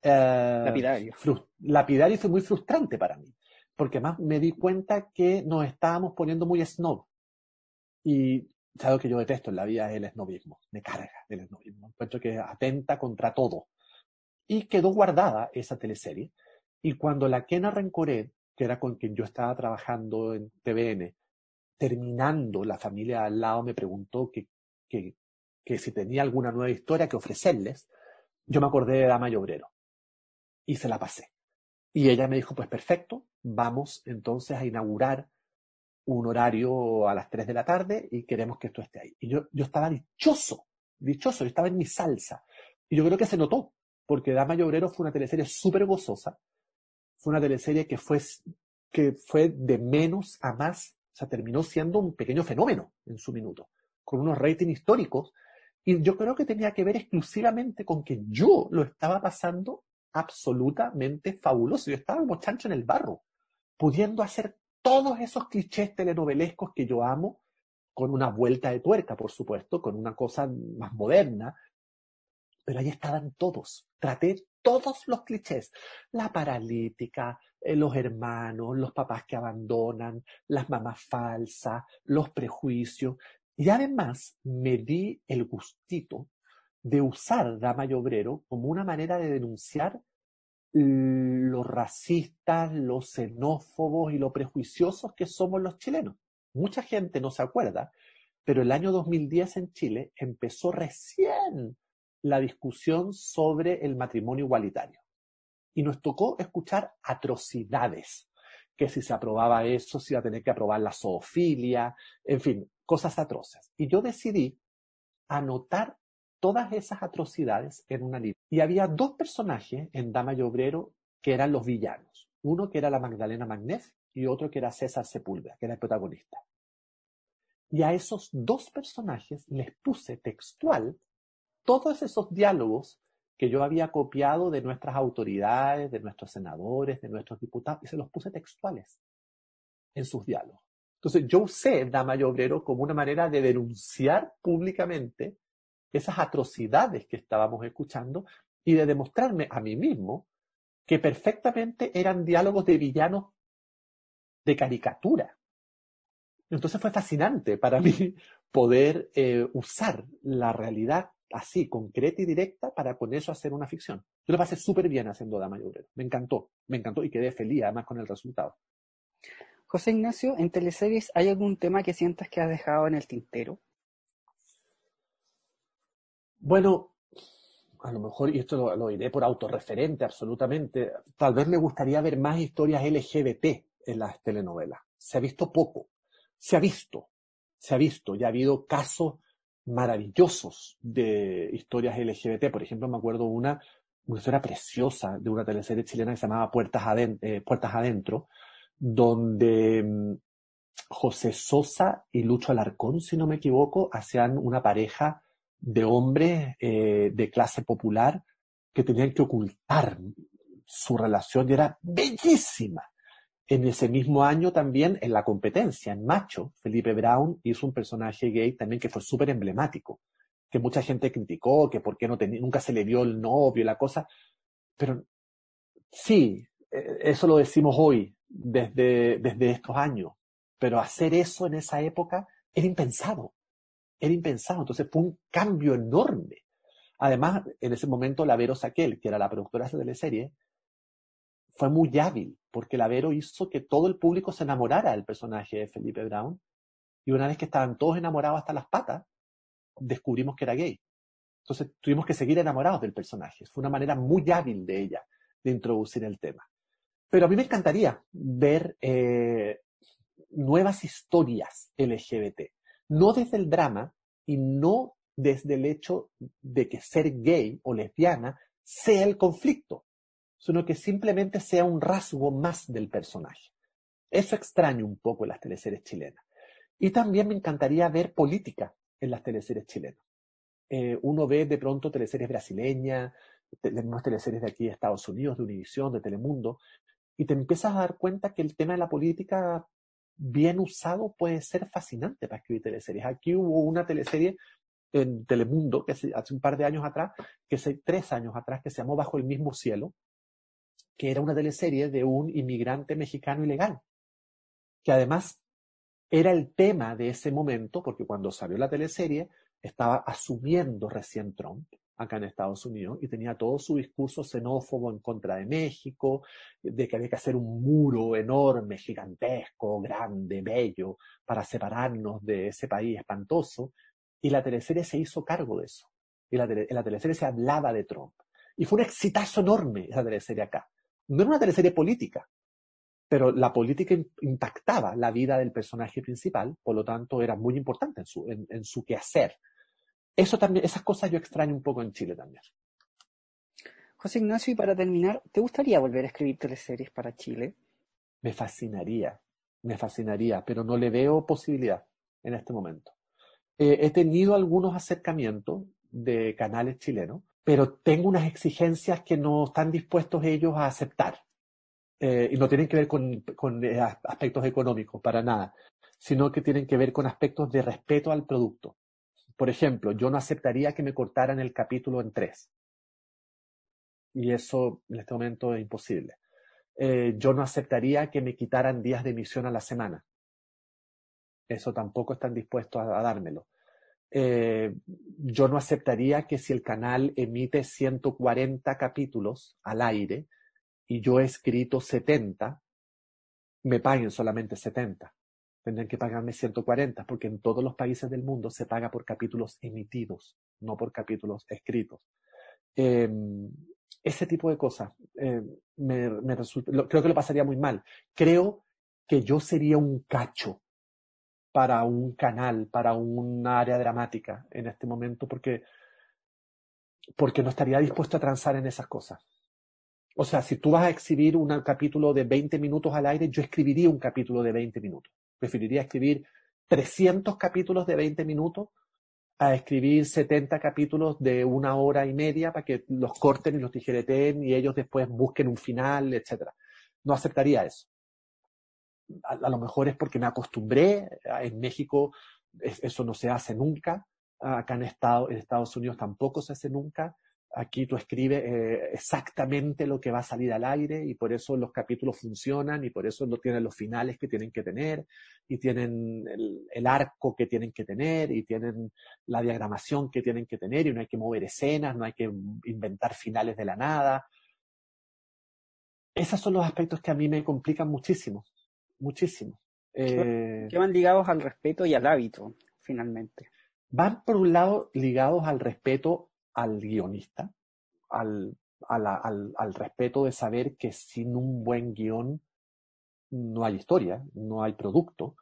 Eh, lapidario. Lapidario y fue muy frustrante para mí, porque además me di cuenta que nos estábamos poniendo muy snob. Y sabes que yo detesto en la vida es el snobismo, me carga el snobismo. Encuentro que atenta contra todo y quedó guardada esa teleserie. Y cuando la Kena Rencoré, que era con quien yo estaba trabajando en TVN, terminando La familia al lado, me preguntó que, que, que si tenía alguna nueva historia que ofrecerles, yo me acordé de Dama y Obrero. Y se la pasé. Y ella me dijo, pues perfecto, vamos entonces a inaugurar un horario a las 3 de la tarde y queremos que esto esté ahí. Y yo, yo estaba dichoso, dichoso, yo estaba en mi salsa. Y yo creo que se notó, porque Dama y Obrero fue una teleserie súper gozosa, fue una teleserie que fue, que fue de menos a más, o sea, terminó siendo un pequeño fenómeno en su minuto, con unos ratings históricos, y yo creo que tenía que ver exclusivamente con que yo lo estaba pasando absolutamente fabuloso, yo estaba como chancho en el barro, pudiendo hacer todos esos clichés telenovelescos que yo amo, con una vuelta de tuerca, por supuesto, con una cosa más moderna, pero ahí estaban todos. Traté todos los clichés. La paralítica, eh, los hermanos, los papás que abandonan, las mamás falsas, los prejuicios. Y además me di el gustito de usar Dama y Obrero como una manera de denunciar los racistas, los xenófobos y los prejuiciosos que somos los chilenos. Mucha gente no se acuerda, pero el año 2010 en Chile empezó recién la discusión sobre el matrimonio igualitario. Y nos tocó escuchar atrocidades, que si se aprobaba eso, se iba a tener que aprobar la zoofilia, en fin, cosas atroces. Y yo decidí anotar todas esas atrocidades en una lista. Y había dos personajes en Dama y Obrero que eran los villanos. Uno que era la Magdalena Magnez y otro que era César Sepúlveda, que era el protagonista. Y a esos dos personajes les puse textual todos esos diálogos que yo había copiado de nuestras autoridades, de nuestros senadores, de nuestros diputados, y se los puse textuales en sus diálogos. Entonces yo usé Dama y Obrero como una manera de denunciar públicamente esas atrocidades que estábamos escuchando y de demostrarme a mí mismo que perfectamente eran diálogos de villanos de caricatura. Entonces fue fascinante para mí poder eh, usar la realidad así, concreta y directa, para con eso hacer una ficción. Yo lo pasé súper bien haciendo Dama y. Me encantó, me encantó y quedé feliz además con el resultado. José Ignacio, en teleseries, ¿hay algún tema que sientas que has dejado en el tintero? Bueno, a lo mejor, y esto lo, lo por autorreferente absolutamente, tal vez me gustaría ver más historias LGBT en las telenovelas. Se ha visto poco, se ha visto, se ha visto, ya ha habido casos maravillosos de historias LGBT. Por ejemplo, me acuerdo una, una historia preciosa de una teleserie chilena que se llamaba Puertas, eh, Adentro, donde mm, José Sosa y Lucho Alarcón, si no me equivoco, hacían una pareja de hombres eh, de clase popular que tenían que ocultar su relación y era bellísima. En ese mismo año también, en la competencia, en Macho, Felipe Brown hizo un personaje gay también que fue súper emblemático, que mucha gente criticó, que por qué no tenía, nunca se le vio el novio y la cosa. Pero sí, e, eso lo decimos hoy, desde, desde estos años. Pero hacer eso en esa época era impensado. Era impensado. Entonces fue un cambio enorme. Además, en ese momento, la Vero Saquel, que era la productora de la serie, fue muy hábil, porque la Vero hizo que todo el público se enamorara del personaje de Felipe Brown. Y una vez que estaban todos enamorados hasta las patas, descubrimos que era gay. Entonces tuvimos que seguir enamorados del personaje. Fue una manera muy hábil de ella de introducir el tema. Pero a mí me encantaría ver eh, nuevas historias LGBT, no desde el drama y no desde el hecho de que ser gay o lesbiana sea el conflicto, sino que simplemente sea un rasgo más del personaje. Eso extraño un poco en las teleseries chilenas. Y también me encantaría ver política en las teleseries chilenas. Eh, uno ve de pronto teleseries brasileñas, tenemos teleseries de aquí de Estados Unidos, de Univisión, de Telemundo, y te empiezas a dar cuenta que el tema de la política bien usado puede ser fascinante para escribir teleseries. Aquí hubo una teleserie en Telemundo, que hace, un par de años atrás, que hace tres años atrás, que se llamó Bajo el mismo cielo, que era una teleserie de un inmigrante mexicano ilegal, que además era el tema de ese momento, porque cuando salió la teleserie estaba asumiendo recién Trump, acá en Estados Unidos y tenía todo su discurso xenófobo en contra de México, de que había que hacer un muro enorme, gigantesco, grande, bello, para separarnos de ese país espantoso. Y la teleserie se hizo cargo de eso. Y la en la teleserie se hablaba de Trump. Y fue un exitazo enorme esa teleserie acá. No era una teleserie política, pero la política impactaba la vida del personaje principal, por lo tanto era muy importante en su, en su quehacer eso también, esas cosas yo extraño un poco en Chile también. José Ignacio, y para terminar, ¿te gustaría volver a escribir teleseries para Chile? Me fascinaría, me fascinaría, pero no le veo posibilidad en este momento. Eh, he tenido algunos acercamientos de canales chilenos, pero tengo unas exigencias que no están dispuestos ellos a aceptar. Eh, y no tienen que ver con, con eh, aspectos económicos, para nada, sino que tienen que ver con aspectos de respeto al producto. Por ejemplo, yo no aceptaría que me cortaran el capítulo en tres. Y eso en este momento es imposible. Eh, yo no aceptaría que me quitaran días de emisión a la semana. Eso tampoco están dispuestos a, dármelo. Eh, yo no aceptaría que si el canal emite 140 capítulos al aire y yo he escrito 70, me paguen solamente 70 tendrían que pagarme 140, porque en todos los países del mundo se paga por capítulos emitidos, no por capítulos escritos. Em, ese tipo de cosas eh, me, creo que lo pasaría muy mal. Creo que yo sería un cacho para un canal, para un área dramática en este momento, porque, porque no estaría dispuesto a transar en esas cosas. O sea, si tú vas a exhibir un capítulo de 20 minutos al aire, yo escribiría un capítulo de 20 minutos. Preferiría escribir 300 capítulos de 20 minutos a escribir 70 capítulos de una hora y media para que los corten y los tijereten y ellos después busquen un final, etc. No aceptaría eso. A, lo mejor es porque me acostumbré. En México eso no se hace nunca. Acá en, en Estados Unidos tampoco se hace nunca. Aquí tú escribes eh, exactamente lo que va a salir al aire y por eso los capítulos funcionan y por eso no tienen los finales que tienen que tener y tienen el, arco que tienen que tener y tienen la diagramación que tienen que tener y no hay que mover escenas, no hay que inventar finales de la nada. Esos son los aspectos que a mí me complican muchísimo, muchísimo. Eh, que van ligados al respeto y al hábito, finalmente. Van por un lado ligados al respeto al guionista, al, al, respeto de saber que sin un buen guion no hay historia, no hay producto,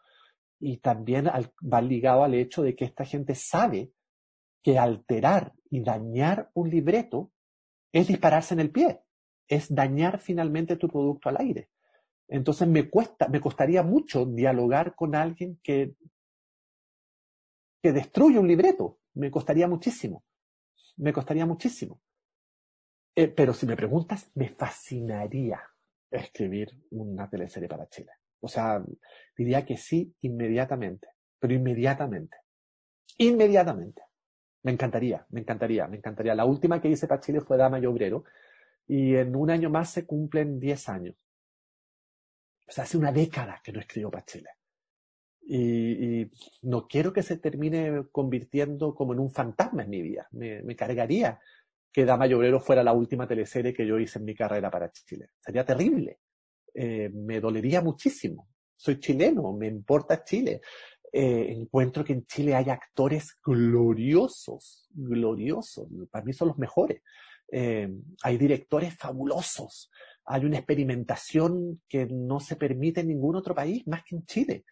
y también va ligado al hecho de que esta gente sabe que alterar y dañar un libreto es dispararse en el pie, es dañar finalmente tu producto al aire. Entonces me cuesta, me costaría mucho dialogar con alguien que, que destruye un libreto. Me costaría muchísimo. Me costaría muchísimo. Eh, pero si me preguntas, me fascinaría escribir una teleserie para Chile. O sea, diría que sí inmediatamente, pero inmediatamente. Inmediatamente. Me encantaría, me encantaría, me encantaría. La última que hice para Chile fue Dama y Obrero y en un año más se cumplen 10 años. O sea, hace una década que no escribo para Chile. Y, no quiero que se termine convirtiendo como en un fantasma en mi vida. Me, cargaría que Dama y fuera la última teleserie que yo hice en mi carrera para Chile. Sería terrible. Eh, me dolería muchísimo. Soy chileno, me importa Chile. Eh, encuentro que en Chile hay actores gloriosos, gloriosos. Para mí son los mejores. Eh, hay directores fabulosos. Hay una experimentación que no se permite en ningún otro país más que en Chile.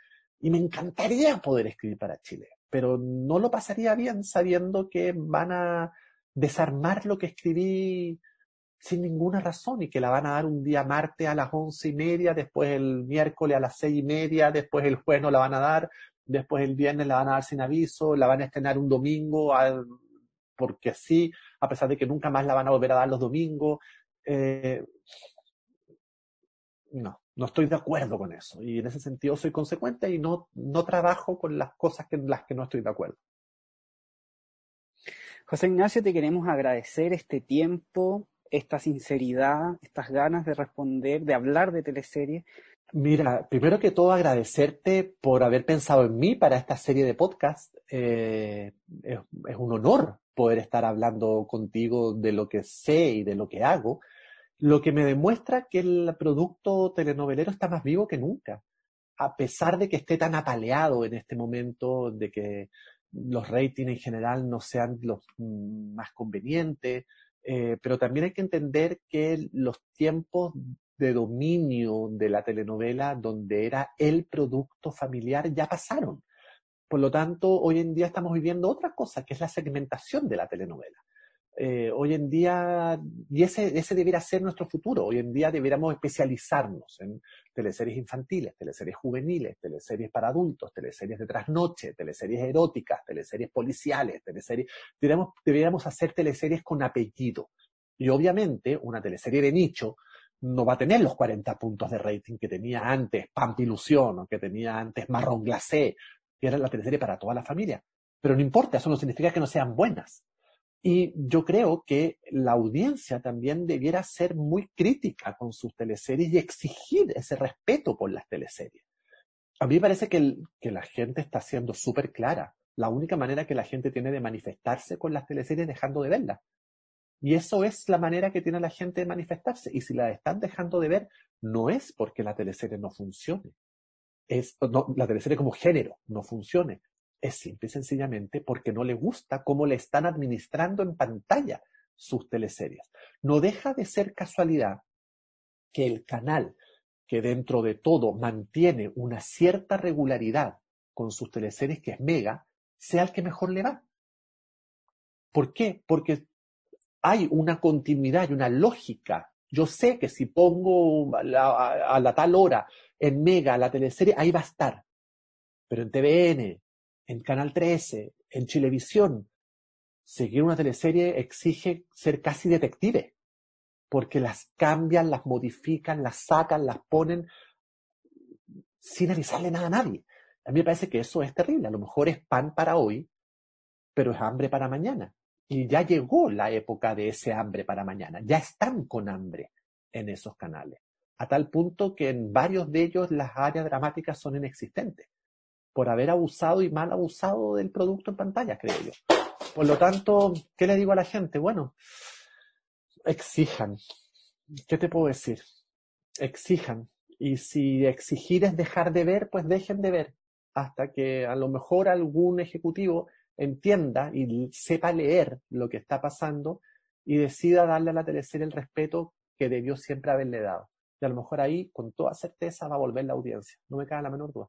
Y me encantaría poder escribir para Chile, pero no lo pasaría bien sabiendo que van a desarmar lo que escribí sin ninguna razón y que la van a dar un día martes a las once y media, después el miércoles a las seis y media, después el jueves no la van a dar, después el viernes la van a dar sin aviso, la van a estrenar un domingo porque sí, a pesar de que nunca más la van a volver a dar los domingos. Eh, no, no estoy de acuerdo con eso. Y en ese sentido soy consecuente y no, no trabajo con las cosas en las que no estoy de acuerdo. José Ignacio, te queremos agradecer este tiempo, esta sinceridad, estas ganas de responder, de hablar de teleseries. Mira, primero que todo agradecerte por haber pensado en mí para esta serie de podcast. Eh, es, es, un honor poder estar hablando contigo de lo que sé y de lo que hago lo que me demuestra que el producto telenovelero está más vivo que nunca, a pesar de que esté tan apaleado en este momento, de que los ratings en general no sean los más convenientes, eh, pero también hay que entender que los tiempos de dominio de la telenovela, donde era el producto familiar, ya pasaron. Por lo tanto, hoy en día estamos viviendo otra cosa, que es la segmentación de la telenovela. Eh, hoy en día, y ese, ese debería ser nuestro futuro, hoy en día deberíamos especializarnos en teleseries infantiles, teleseries juveniles, teleseries para adultos, teleseries de trasnoche, teleseries eróticas, teleseries policiales, teleseries, deberíamos, deberíamos hacer teleseries con apellido. Y obviamente una teleserie de nicho no va a tener los 40 puntos de rating que tenía antes Pampilusión o que tenía antes Marrón Glacé, que era la teleserie para toda la familia. Pero no importa, eso no significa que no sean buenas. Y yo creo que la audiencia también debiera ser muy crítica con sus teleseries y exigir ese respeto por las teleseries. A mí me parece que, que la gente está siendo súper clara. La única manera que la gente tiene de manifestarse con las teleseries es dejando de verlas. Y eso es la manera que tiene la gente de manifestarse. Y si la están dejando de ver, no es porque la teleserie no funcione. Es, no, la teleserie como género no funcione es simple y sencillamente porque no le gusta cómo le están administrando en pantalla sus teleseries. No deja de ser casualidad que el canal que dentro de todo mantiene una cierta regularidad con sus teleseries, que es Mega, sea el que mejor le va. ¿Por qué? Porque hay una continuidad y una lógica. Yo sé que si pongo a la, tal hora en Mega la teleserie, ahí va a estar. Pero en TVN, en Canal 13, en Chilevisión, seguir una teleserie exige ser casi detective, porque las cambian, las modifican, las sacan, las ponen sin avisarle nada a nadie. A mí me parece que eso es terrible. A lo mejor es pan para hoy, pero es hambre para mañana. Y ya llegó la época de ese hambre para mañana. Ya están con hambre en esos canales. A tal punto que en varios de ellos las áreas dramáticas son inexistentes por haber abusado y mal abusado del producto en pantalla, creo yo. Por lo tanto, ¿qué le digo a la gente? Bueno, exijan. ¿Qué te puedo decir? Exijan. Y si exigir es dejar de ver, pues dejen de ver. Hasta que a lo mejor algún ejecutivo entienda y sepa leer lo que está pasando y decida darle a la teleserie el respeto que debió siempre haberle dado. Y a lo mejor ahí, con toda certeza, va a volver la audiencia. No me cabe la menor duda.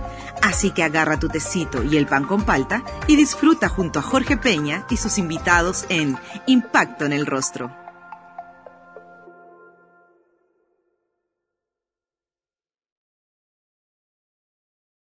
Así que agarra tu tecito y el pan con palta y disfruta junto a Jorge Peña y sus invitados en Impacto en el Rostro.